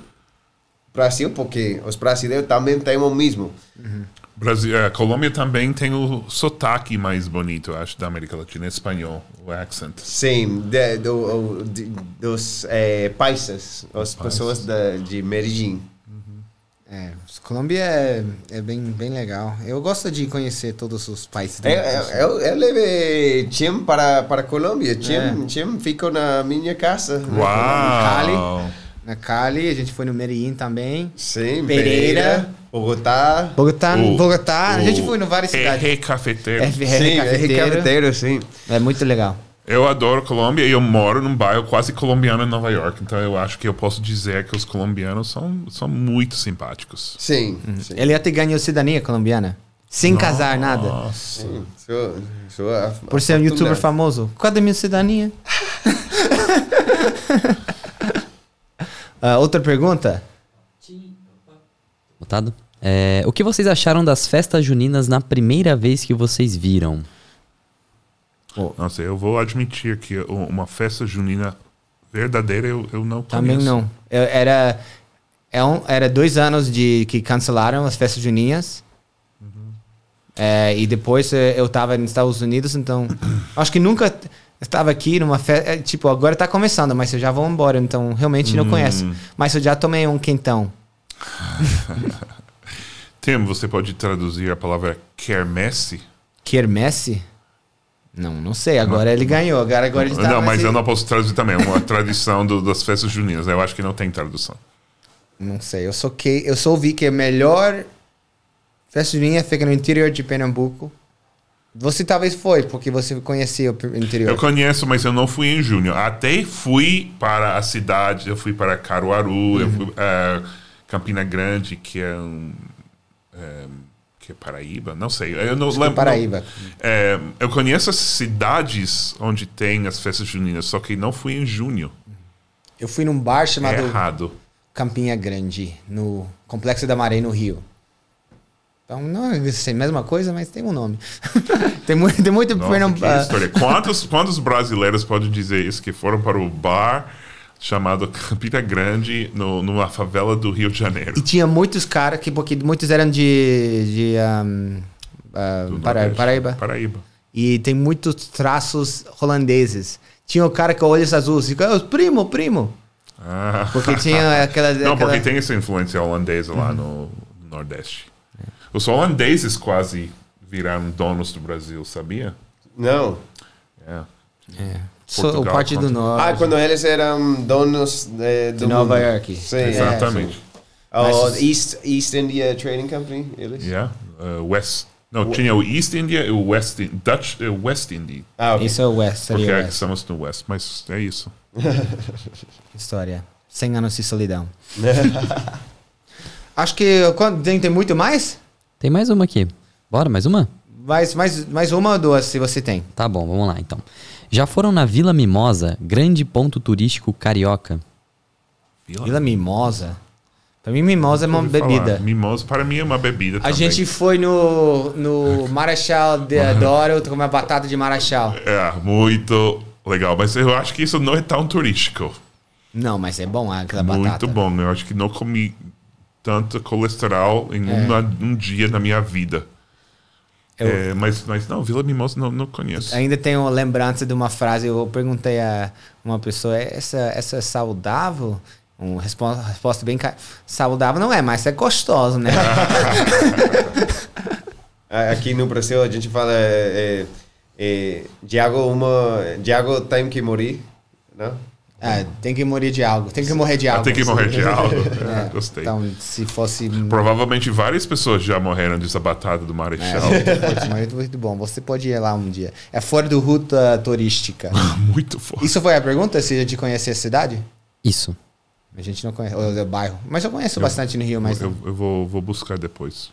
Brasil porque os brasileiros também têm o mesmo. Brasil, a Colômbia também tem o sotaque mais bonito, acho, da América Latina, espanhol, o accent. Sim, de, do, o- de- dos eh, paisas, as pessoas da, de Medellín. É, Colômbia é, é bem, bem legal. Eu gosto de conhecer todos os países. Eu, mundo. eu, eu, eu levei Tim para, para a Colômbia. Tim, É. Tim ficou na minha casa. Uau! Na Cali, a gente foi no Medellín também. Sim, Pereira. Pereira, Bogotá. Bogotá, O- Bogotá, a gente foi em várias cidades. RR Cafeteiro. É, Sim, é, é cafeteiro. sim. É muito legal. Eu adoro Colômbia e eu moro num bairro quase colombiano em Nova York, então eu acho que eu posso dizer que os colombianos são, são muito simpáticos. Sim, sim. Ele até ganhou cidadania colombiana. Sem casar, nada. Nossa. sim. Sou, sou a- Por ser um youtuber famoso. Cadê minha cidadania? Ah, outra pergunta? Notado? É, o que vocês acharam das festas juninas na primeira vez que vocês viram? Nossa, eu vou admitir que u- uma festa junina verdadeira eu, eu não Também conheço. não. Eu- era, é um- era dois anos de que cancelaram as festas juninas. É, e depois eu tava nos Estados Unidos, então acho que nunca estava aqui numa festa. Tipo, agora tá começando, mas eu já vou embora, então realmente não conheço. Mas eu já tomei um quentão. Tim, você pode traduzir a palavra quermesse? Quermesse? Não, não sei. Agora ele ganhou. Agora, agora ele tá não, mas eu não posso traduzir também. É uma tradição do- das festas juninas. Eu acho que não tem tradução. Não sei. Eu só, que, eu só ouvi que a melhor festa junina fica no interior de Pernambuco. Você talvez foi, porque você conhecia o interior. Eu conheço, mas eu não fui em junho. Até fui para a cidade, eu fui para Caruaru, eu fui para Campina Grande, que é um. é, que é Paraíba? Não sei. Eu não Acho é lembro. Paraíba. É, eu conheço as cidades onde tem as festas juninas, só que não fui em junho. Eu fui num bar É chamado errado. Campinha Grande, no Complexo da Maré, no Rio. Então, não é a mesma coisa, mas tem um nome. tem muito, tem muito Nossa, ah, história. Quantos, quantos brasileiros podem dizer isso que foram para o bar chamado Campina Grande, no, numa favela do Rio de Janeiro? E tinha muitos caras, que, porque muitos eram de, de um, ah, Do Para- Nordeste. Paraíba. Paraíba. E tem muitos traços holandeses. Tinha o cara com olhos azuis. E, "Oh, primo, primo. Ah. Porque tinha aquela... Não, aquela- porque tem essa influência holandesa lá no Nordeste. Os holandeses quase viraram donos do Brasil, sabia? Não. É. É. So- o Portugal, parte do norte. Ah, quando eles eram donos eh, do de Nova mundo. York. Sim. É. Exatamente. O Mas- East, East India Trading Company, eles? Yeah. Uh, West. Não, tinha o East India e o West, In- Dutch, uh, West India. Ah, ok. Isso é o West, Porque seria o é West. estamos no West, mas é isso. História. 100 anos de solidão. Acho que... quando- Tem, tem muito mais? Tem mais uma aqui. Bora, mais uma? Mais, mais, mais uma ou duas, se você tem. Tá bom, vamos lá então. Já foram na Vila Mimosa, grande ponto turístico carioca? Vila Mimosa? Pra mim, mimosa é uma Ouvi falar. bebida. Mimosa para mim é uma bebida A também. gente foi no, no Marechal Deodoro comer batata de Marechal. É, muito legal. Mas eu acho que isso não é tão turístico. Não, mas é bom aquela batata. Muito bom. Eu acho que não comi tanto colesterol em É. uma- um dia na minha vida. Eu- É, mas, mas não, Vila Mimosa não, não conheço. Ainda tenho lembrança de uma frase, eu perguntei a uma pessoa, essa, essa é saudável? Uma resposta, resposta bem saudável não é, mas é gostoso, né? Aqui no Brasil a gente fala é, é, Diago uma Diago tem que morrer, não? É, tem que morrer de algo, tem que morrer de algo. Tem que morrer de algo. É, É, gostei. Então, se fosse Provavelmente várias pessoas já morreram dessa batata do É, Marechal. muito, muito, muito bom. Você pode ir lá um dia. É fora do ruta turística. Muito forte. Isso foi a pergunta? Se a gente conhece a cidade? Isso. A gente não conhece. Ou o bairro. Mas eu conheço bastante no Rio, mas. Eu, eu vou, vou buscar depois.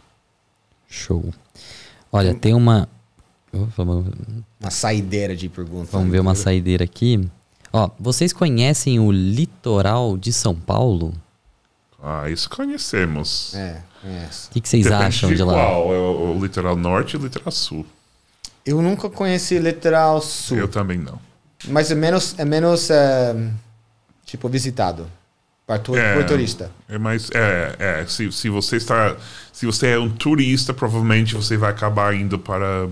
Show. Olha, tem uma. Uma saideira de perguntas. vamos ver uma saideira aqui. Ó, vocês conhecem o litoral de São Paulo? Ah, isso conhecemos. É, conheço. O que, que vocês Depende acham de lá? qual. É o, o litoral norte e o litoral sul. Eu nunca conheci Litoral Sul. Eu também não. Mas é menos, é menos é, tipo, visitado. Para tu, É. por turista. É mais. É, é se, se você está. Se você é um turista, provavelmente você vai acabar indo para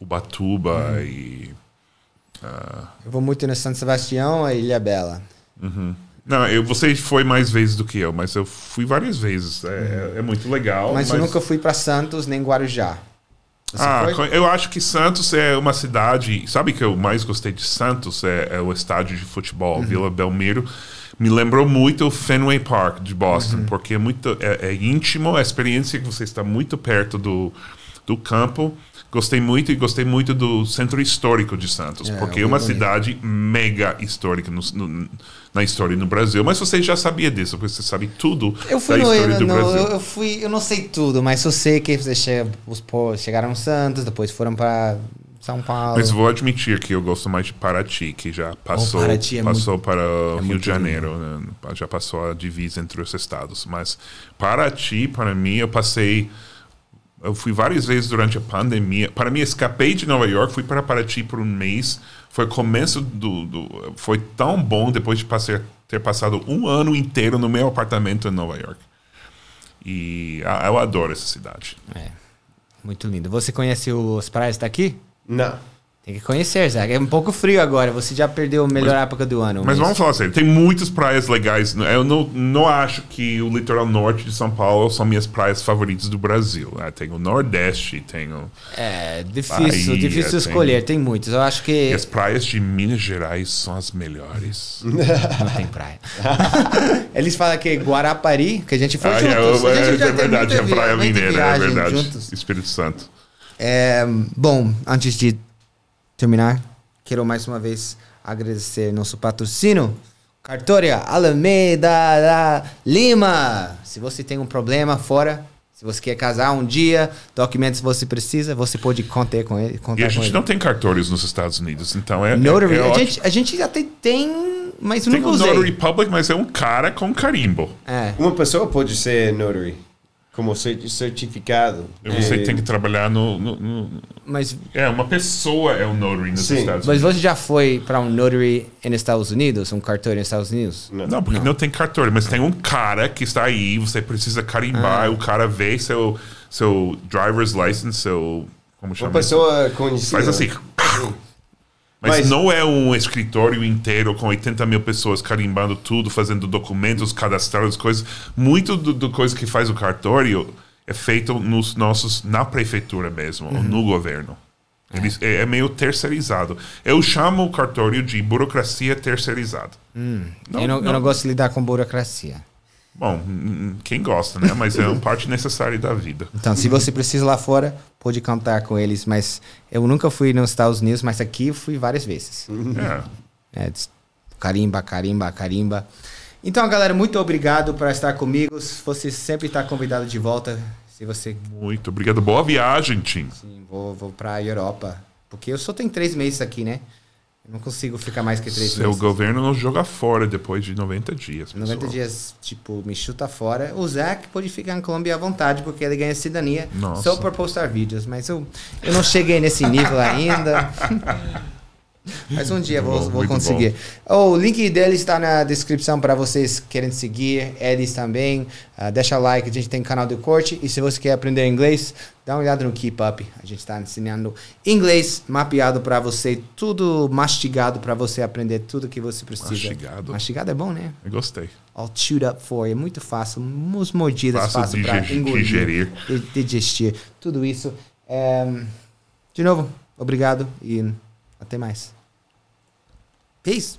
Ubatuba Uhum. e. Eu vou muito no São Sebastião e Ilha Bela. Não, eu, você foi mais vezes do que eu, mas eu fui várias vezes. É, é muito legal. Uhum. Mas, eu nunca fui para Santos nem Guarujá. Você Ah, foi? eu acho que Santos é uma cidade. Sabe que eu mais gostei de Santos? É, é o estádio de Uhum. futebol, Vila Belmiro. Me lembrou muito o Fenway Park de Boston, Uhum. porque é muito é, é íntimo, a experiência que você está muito perto do, do campo. Gostei muito e gostei muito do centro histórico de Santos, É, porque é muito uma bonito. cidade mega histórica no- no- na história no Brasil. Mas você já sabia disso, porque você sabe tudo Eu fui da no, história do no- Brasil. eu, eu fui, eu não sei tudo, mas eu sei que você chega, os po- chegaram em Santos, depois foram para São Paulo. Mas vou admitir que eu gosto mais de Paraty, que já passou, Paraty é passou para o Rio muito de Janeiro, né? já passou a divisa entre os estados. Mas Paraty, para mim, eu passei. Eu fui várias vezes durante a pandemia. Para mim, escapei de Nova York, fui para Paraty por um mês. Foi o começo do, do. Foi tão bom depois de passar, ter passado um ano inteiro no meu apartamento em Nova York. E ah, eu adoro essa cidade. É, muito lindo. Você conhece os praias daqui? Não. Tem que conhecer, Zé. É um pouco frio agora. Você já perdeu a melhor época do ano. Mas vamos falar sério, tem muitas praias legais. Eu não, não acho que o litoral norte de São Paulo são minhas praias favoritas do Brasil. né? Tem o Nordeste, tem o, É difícil, Bahia, difícil tem- escolher. Tem muitos. Eu acho que e as praias de Minas Gerais são as melhores. não tem praia. Eles falam que Guarapari, que a gente foi Ah, juntos. é, a é, é teve verdade, é praia mineira, é verdade. juntos. Espírito Santo. É, bom, antes de terminar, quero mais uma vez agradecer nosso patrocínio, Cartória Alameda da Lima. Se você tem um problema fora, se você quer casar um dia, documentos você precisa, você pode contar com ele. Contar E a gente ele. não tem cartórios nos Estados Unidos, então é. Notary, é, é a, gente, a gente até tem, mas Tem nunca o usei. Notary Public, mas é um cara com carimbo. É. Uma pessoa pode ser notary, como cer- certificado. E Você É, tem que trabalhar no, no- no- Mas, É, uma pessoa é um notary nos Sim, Estados mas Unidos. você já foi para um notary nos Estados Unidos? Um cartório nos Estados Unidos? Não, porque não. tem cartório, mas tem um cara que está aí, você precisa carimbar, Ah. o cara vê seu, seu driver's license, seu. Como chama? Uma isso? pessoa conhecida. Faz assim. Mas, Mas- não é um escritório inteiro com 80 mil pessoas carimbando tudo, fazendo documentos, cadastrando as coisas. Muito do, do coisa que faz o cartório é feito nos nossos, na prefeitura mesmo, ou no governo. Eles, é. é meio terceirizado. Eu chamo o cartório de burocracia terceirizada. eu, não, eu não gosto de lidar com burocracia. Bom, hum, quem gosta, né? Mas é uma parte necessária da vida. Então, se você precisa lá fora, pode contar com eles. Mas eu nunca fui nos Estados Unidos, mas aqui fui várias vezes. É. É, des- carimba, carimba, carimba. Então, galera, muito obrigado por estar comigo. Você sempre está convidado de volta. Se você. Muito obrigado. Boa viagem, Tim. Sim, vou, vou pra Europa. Porque eu só tenho três meses aqui, né? Não consigo ficar mais que três Seu meses. governo nos joga fora depois de 90 dias. 90 pessoal. dias, tipo, me chuta fora. O Zac pode ficar na Colômbia à vontade, porque ele ganha cidadania Nossa. só por postar vídeos. Mas eu, eu não cheguei nesse nível ainda. Mas um dia vou, bom, vou conseguir. O link dele está na descrição para vocês que querem seguir. Eles também. Ah, deixa like, a gente tem canal de corte. E se você quer aprender inglês, dá uma olhada no Keep Up. A gente está ensinando inglês mapeado para você, tudo mastigado para você aprender tudo que você precisa. Mastigado. Mastigado é bom, né? Eu gostei. all chewed up for you. É muito fácil, umas mordidas Fácil para engolir, digerir. di- digestir, tudo isso. É, de novo, obrigado e até mais. Peace.